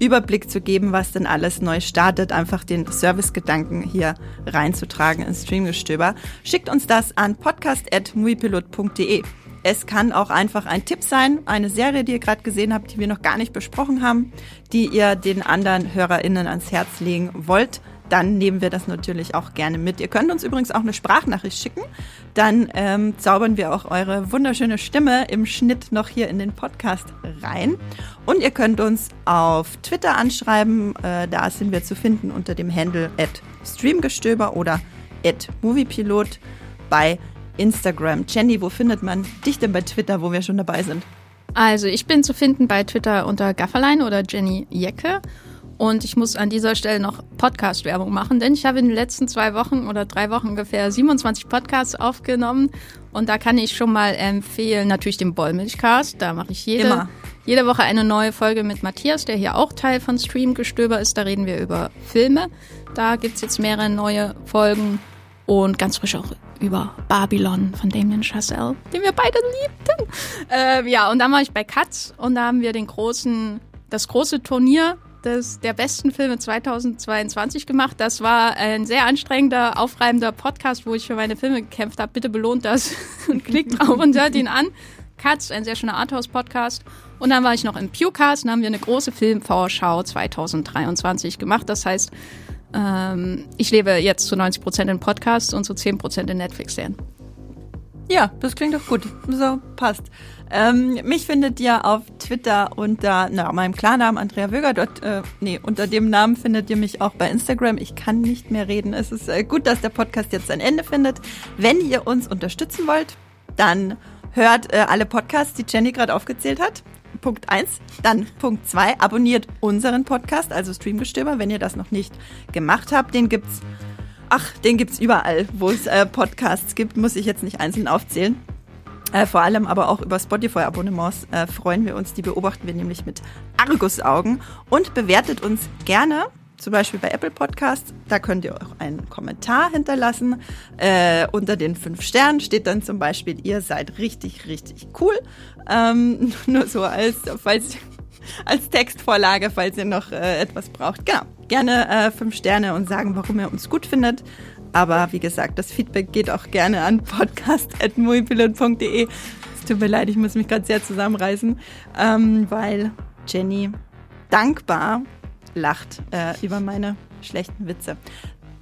Überblick zu geben, was denn alles neu startet, einfach den Servicegedanken hier reinzutragen ins Streamgestöber. Schickt uns das an podcast.muipilot.de. Es kann auch einfach ein Tipp sein, eine Serie, die ihr gerade gesehen habt, die wir noch gar nicht besprochen haben, die ihr den anderen HörerInnen ans Herz legen wollt dann nehmen wir das natürlich auch gerne mit. Ihr könnt uns übrigens auch eine Sprachnachricht schicken. Dann ähm, zaubern wir auch eure wunderschöne Stimme im Schnitt noch hier in den Podcast rein. Und ihr könnt uns auf Twitter anschreiben. Äh, da sind wir zu finden unter dem Handle at Streamgestöber oder at Moviepilot bei Instagram. Jenny, wo findet man dich denn bei Twitter, wo wir schon dabei sind? Also ich bin zu finden bei Twitter unter Gafferlein oder Jenny Jecke. Und ich muss an dieser Stelle noch Podcast-Werbung machen, denn ich habe in den letzten zwei Wochen oder drei Wochen ungefähr 27 Podcasts aufgenommen. Und da kann ich schon mal empfehlen, natürlich den Bollmilchcast. Da mache ich jede, jede Woche eine neue Folge mit Matthias, der hier auch Teil von Streamgestöber ist. Da reden wir über Filme. Da gibt's jetzt mehrere neue Folgen und ganz frisch auch über Babylon von Damien Chazelle, den wir beide liebten. Äh, ja, und dann war ich bei Katz und da haben wir den großen, das große Turnier des, der besten Filme 2022 gemacht. Das war ein sehr anstrengender, aufreibender Podcast, wo ich für meine Filme gekämpft habe. Bitte belohnt das und klickt drauf und hört ihn an. Katz, ein sehr schöner Arthouse-Podcast. Und dann war ich noch im Pewcast und haben wir eine große Filmvorschau 2023 gemacht. Das heißt, ähm, ich lebe jetzt zu 90 Prozent in Podcasts und zu 10 Prozent in Netflix-Serien. Ja, das klingt doch gut. So, passt. Ähm, mich findet ihr auf Twitter unter na, meinem Klarnamen Andrea Wöger. Dort, äh, nee, unter dem Namen findet ihr mich auch bei Instagram. Ich kann nicht mehr reden. Es ist äh, gut, dass der Podcast jetzt ein Ende findet. Wenn ihr uns unterstützen wollt, dann hört äh, alle Podcasts, die Jenny gerade aufgezählt hat. Punkt eins. Dann Punkt zwei. Abonniert unseren Podcast, also Streamgestöber, wenn ihr das noch nicht gemacht habt. Den gibt's, ach, den gibt's überall, wo es äh, Podcasts gibt. Muss ich jetzt nicht einzeln aufzählen. Äh, vor allem aber auch über Spotify-Abonnements äh, freuen wir uns. Die beobachten wir nämlich mit Argusaugen. Und bewertet uns gerne, zum Beispiel bei Apple Podcasts. Da könnt ihr auch einen Kommentar hinterlassen. Äh, unter den fünf Sternen steht dann zum Beispiel, ihr seid richtig, richtig cool. Ähm, nur so als, falls, als Textvorlage, falls ihr noch äh, etwas braucht. Genau. gerne äh, fünf Sterne und sagen, warum ihr uns gut findet. Aber wie gesagt, das Feedback geht auch gerne an podcast.muipilot.de. Es tut mir leid, ich muss mich gerade sehr zusammenreißen, ähm, weil Jenny dankbar lacht äh, über meine schlechten Witze.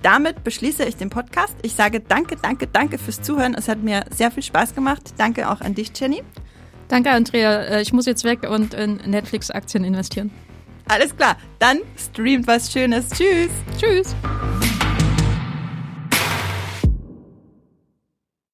Damit beschließe ich den Podcast. Ich sage danke, danke, danke fürs Zuhören. Es hat mir sehr viel Spaß gemacht. Danke auch an dich, Jenny. Danke, Andrea. Äh, ich muss jetzt weg und in Netflix-Aktien investieren. Alles klar. Dann streamt was Schönes. Tschüss. Tschüss.